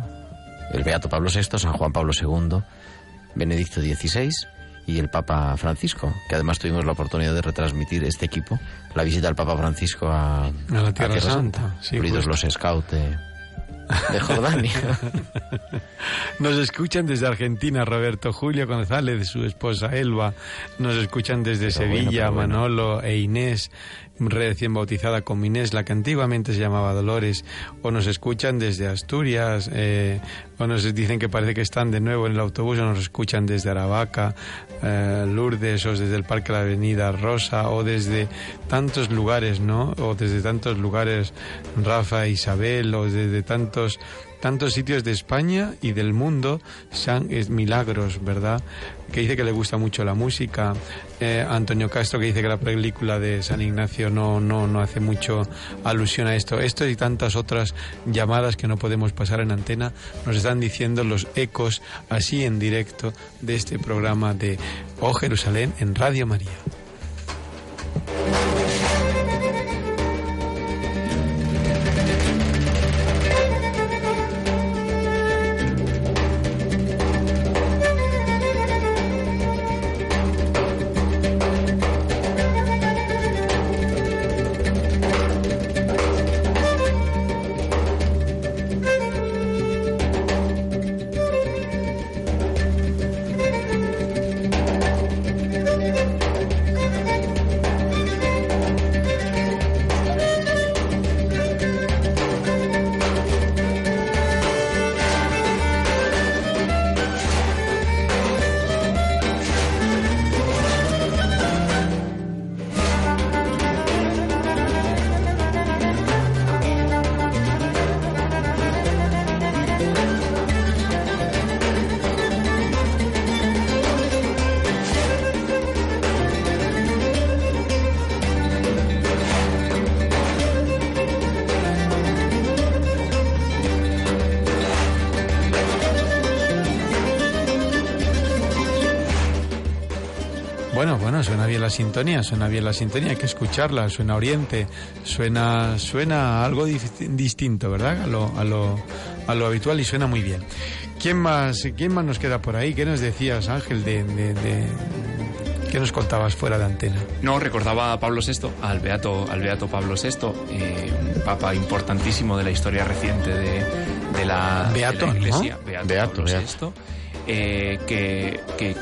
el Beato Pablo VI, San Juan Pablo II, Benedicto XVI y el Papa Francisco, que además tuvimos la oportunidad de retransmitir este equipo, la visita del Papa Francisco a, A la Tierra Santa, sí, incluidos justo. los scouts de, Jordania. Nos escuchan desde Argentina Roberto Julio González, su esposa Elba. Nos escuchan desde Pero Sevilla bueno. Manolo e Inés, recién bautizada como Inés, la que antiguamente se llamaba Dolores. O nos escuchan desde Asturias, eh, o nos dicen que parece que están de nuevo en el autobús, o nos escuchan desde Aravaca, eh, Lourdes, o desde el Parque de la Avenida Rosa, o desde tantos lugares, ¿no? O desde tantos lugares, Rafa, Isabel, o desde tantos tantos sitios de España y del mundo, San, es milagros, ¿verdad? Que dice que le gusta mucho la música. Eh, Antonio Castro que dice que la película de San Ignacio no, no, no hace mucho alusión a esto. Esto y tantas otras llamadas que no podemos pasar en antena nos están diciendo los ecos así en directo de este programa de Oh Jerusalén en Radio María. La sintonía, suena bien la sintonía, hay que escucharla, suena oriente, suena, suena algo distinto, ¿verdad? A lo, a lo, a lo habitual y suena muy bien. ¿Quién más, quién más nos queda por ahí? ¿Qué nos decías, Ángel, de, de, de- qué nos contabas fuera de antena? No, recordaba a Pablo VI, al beato, al beato Pablo VI, eh, un papa importantísimo de la historia reciente de, de la, de Beato, la ¿no? Iglesia, Beato, Beato, Pablo beato. VI, eh, que, que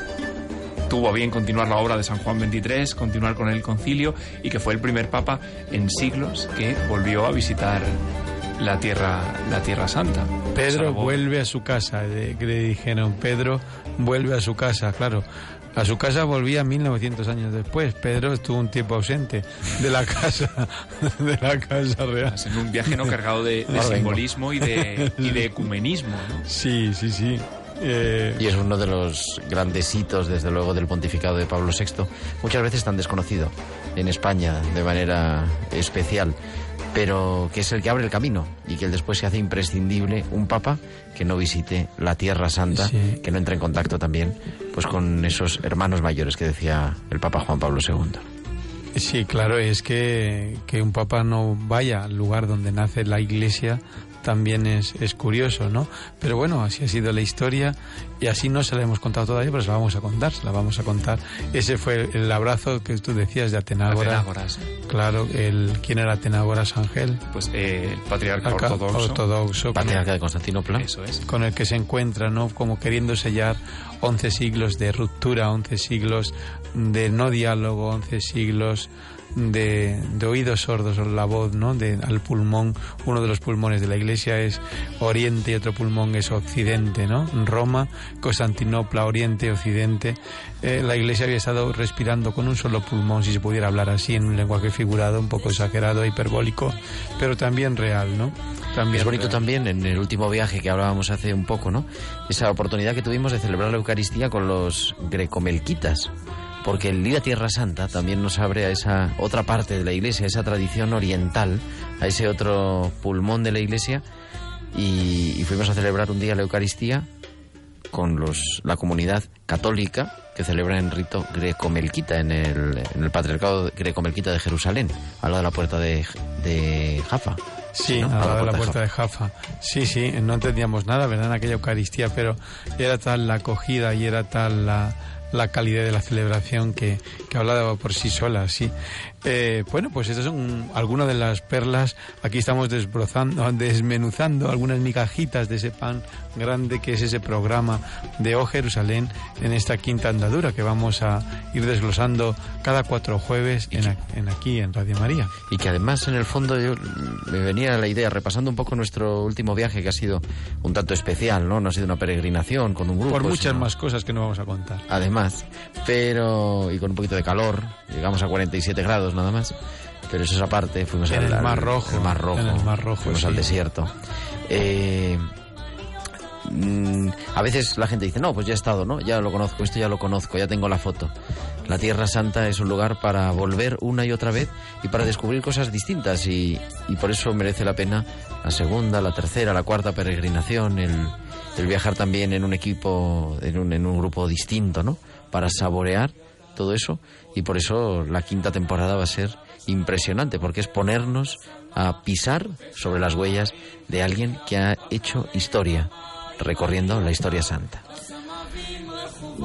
tuvo a bien continuar la obra de San Juan XXIII, continuar con el concilio y que fue el primer papa en siglos que volvió a visitar la tierra, la tierra santa. Pedro vuelve a su casa, que le dijeron, Pedro vuelve a su casa, claro. A su casa volvía 1900 años después. Pedro estuvo un tiempo ausente de la casa, de la casa real. en un viaje no cargado de, simbolismo y de, y de ecumenismo. ¿no? Sí, sí, sí. Eh, Y es uno de los grandes hitos, desde luego, del pontificado de Pablo VI. Muchas veces tan desconocido en España de manera especial, pero que es el que abre el camino y que después se hace imprescindible un papa que no visite la Tierra Santa, Sí. que no entre en contacto también pues con esos hermanos mayores que decía el Papa Juan Pablo II. Sí, claro, es que, que un papa no vaya al lugar donde nace la iglesia también es, es curioso, ¿no? Pero bueno, así ha sido la historia y así no se la hemos contado todavía, pero se la vamos a contar, se la vamos a contar. Ese fue el abrazo que tú decías de Atenágora. Atenágoras, Claro, el, ¿quién era Atenágoras Ángel? pues eh, el patriarca Acá, ortodoxo. ortodoxo, Patriarca de Constantinopla. Eso es. con el que se encuentra, ¿no? Como queriendo sellar 11 siglos de ruptura, 11 siglos de no diálogo, 11 siglos de, de oídos sordos o la voz, ¿no? De, al pulmón, uno de los pulmones de la iglesia es Oriente y otro pulmón es Occidente, ¿no? Roma, Constantinopla, Oriente, Occidente. Eh, la iglesia había estado respirando con un solo pulmón, si se pudiera hablar así, en un lenguaje figurado, un poco exagerado, hiperbólico, pero también real, ¿no? También Es bonito real. también en el último viaje que hablábamos hace un poco, ¿no? Esa oportunidad que tuvimos de celebrar la Eucaristía con los grecomelquitas. Porque el ir a Tierra Santa también nos abre a esa otra parte de la iglesia, a esa tradición oriental, a ese otro pulmón de la iglesia. Y, y fuimos a celebrar un día la Eucaristía con los, la comunidad católica que celebra en rito grecomelquita en el, en el patriarcado grecomelquita de Jerusalén, al lado de la puerta de, de Jaffa. Sí, ¿no? al lado de la puerta de Jaffa. Sí, sí, no entendíamos nada, ¿verdad? En aquella Eucaristía, pero era tal la acogida y era tal la, la calidad de la celebración que, que hablaba por sí sola, sí. Eh, bueno, pues estas son algunas de las perlas. Aquí estamos desbrozando, desmenuzando algunas migajitas de ese pan grande que es ese programa de Oh Jerusalén en esta quinta andadura que vamos a ir desglosando cada cuatro jueves en, aquí en Radio María. Y que además, en el fondo, yo, me venía la idea, repasando un poco nuestro último viaje, que ha sido un tanto especial, ¿no? No ha sido una peregrinación con un grupo. Por muchas sino- más cosas que no vamos a contar. Además, pero. y con un poquito de calor, llegamos a 47 grados nada más. Pero eso es aparte, fuimos En al, el Mar Rojo, el Mar Rojo, en el Mar Rojo, fuimos sí. al desierto. Eh, mm, a veces la gente dice, no, pues ya he estado, ¿no? Ya lo conozco, esto ya lo conozco, ya tengo la foto. La Tierra Santa es un lugar para volver una y otra vez y para descubrir cosas distintas y, y por eso merece la pena la segunda, la tercera, la cuarta peregrinación, el, el viajar también en un equipo, en un, en un grupo distinto, ¿no? Para saborear todo eso y por eso la quinta temporada va a ser impresionante porque es ponernos a pisar sobre las huellas de alguien que ha hecho historia, recorriendo la historia santa.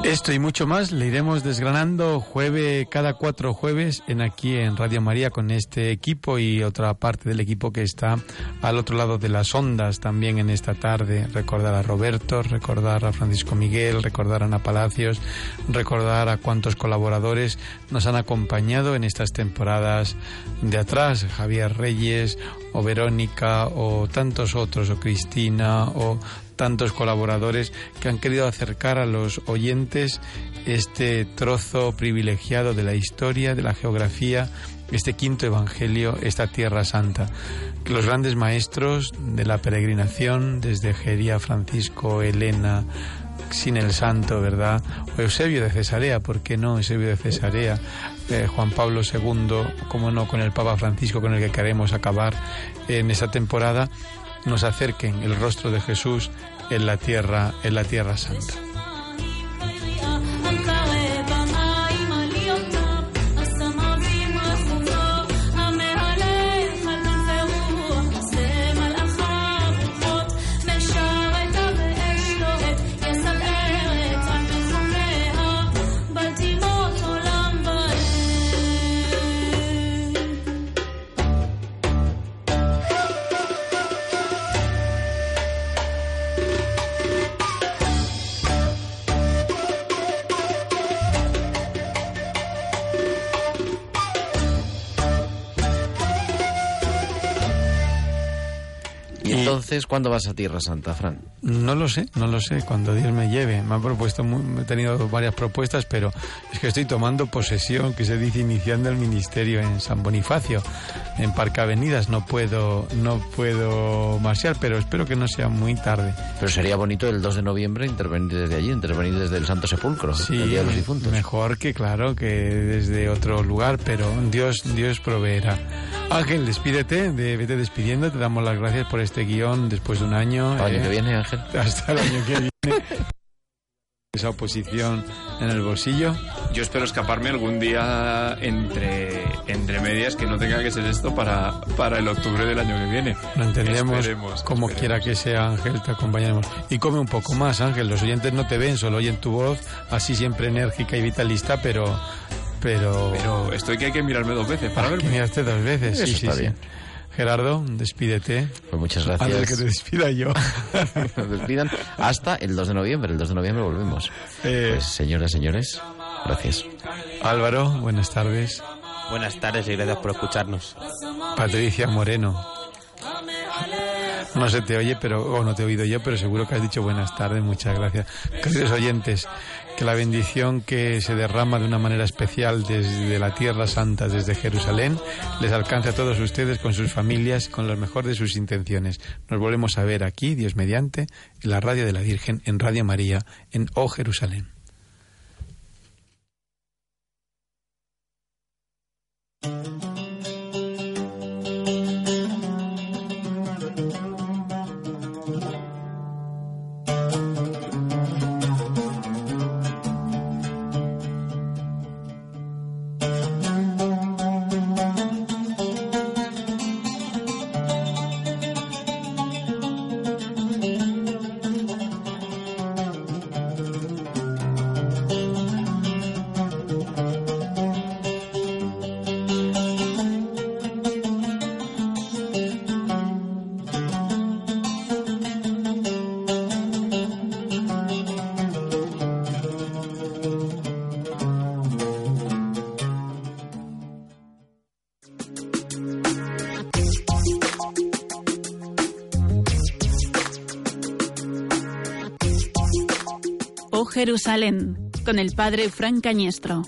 Esto y mucho más le iremos desgranando jueves cada cuatro jueves en aquí en Radio María con este equipo y otra parte del equipo que está al otro lado de las ondas también en esta tarde. Recordar a Roberto, recordar a Francisco Miguel, recordar a Ana Palacios, recordar a cuántos colaboradores nos han acompañado en estas temporadas de atrás, Javier Reyes o Verónica o tantos otros, o Cristina o tantos colaboradores que han querido acercar a los oyentes este trozo privilegiado de la historia, de la geografía, este quinto evangelio, esta tierra santa. Los grandes maestros de la peregrinación, desde Gería, Francisco, Elena, sin el santo, ¿verdad? O Eusebio de Cesarea, ¿por qué no? Eusebio de Cesarea, eh, Juan Pablo II, cómo no, con el Papa Francisco, con el que queremos acabar en esta temporada nos acerquen el rostro de Jesús en la tierra, en la tierra santa. ¿Cuándo vas a Tierra Santa, Fran? No lo sé, no lo sé, cuando Dios me lleve. Me han propuesto, muy- he tenido varias propuestas, pero es que estoy tomando posesión, que se dice, iniciando el ministerio en San Bonifacio, en Parque Avenidas. No puedo, no puedo marchar, pero espero que no sea muy tarde. Pero sería bonito el 2 de noviembre intervenir desde allí, intervenir desde el Santo Sepulcro, Sí, el Día de los Difuntos. mejor que claro que desde otro lugar, pero Dios, Dios proveerá. Ángel, despídete, de, vete despidiendo, te damos las gracias por este guion después de un año. El año ¿eh? que viene, Ángel. Hasta el año que viene. Esa oposición en el bolsillo. Yo espero escaparme algún día entre, entre medias que no tenga que ser esto para, para el octubre del año que viene. Lo entendemos Esperemos, como esperemos. quiera que sea, Ángel, te acompañaremos. Y come un poco más, Ángel. Los oyentes no te ven, solo oyen tu voz, así siempre enérgica y vitalista, pero. Pero. Pero estoy que hay que mirarme dos veces para verme. miraste dos veces. Eso sí, sí, está sí. bien. Gerardo, despídete. Pues muchas Antes de que te gracias. despida yo. Nos despidan hasta el 2 de noviembre. El 2 de noviembre volvemos. Eh, Pues, señoras, señores, gracias. Álvaro, buenas tardes. Buenas tardes y gracias por escucharnos. Patricia Moreno. No se te oye, pero o no te he oído yo, pero seguro que has dicho buenas tardes. Muchas gracias. Queridos oyentes, que la bendición que se derrama de una manera especial desde la Tierra Santa, desde Jerusalén, les alcance a todos ustedes con sus familias, con lo mejor de sus intenciones. Nos volvemos a ver aquí, Dios mediante, en la radio de la Virgen, en Radio María, en Oh Jerusalén. Jerusalén, con el padre Fran Cañestro.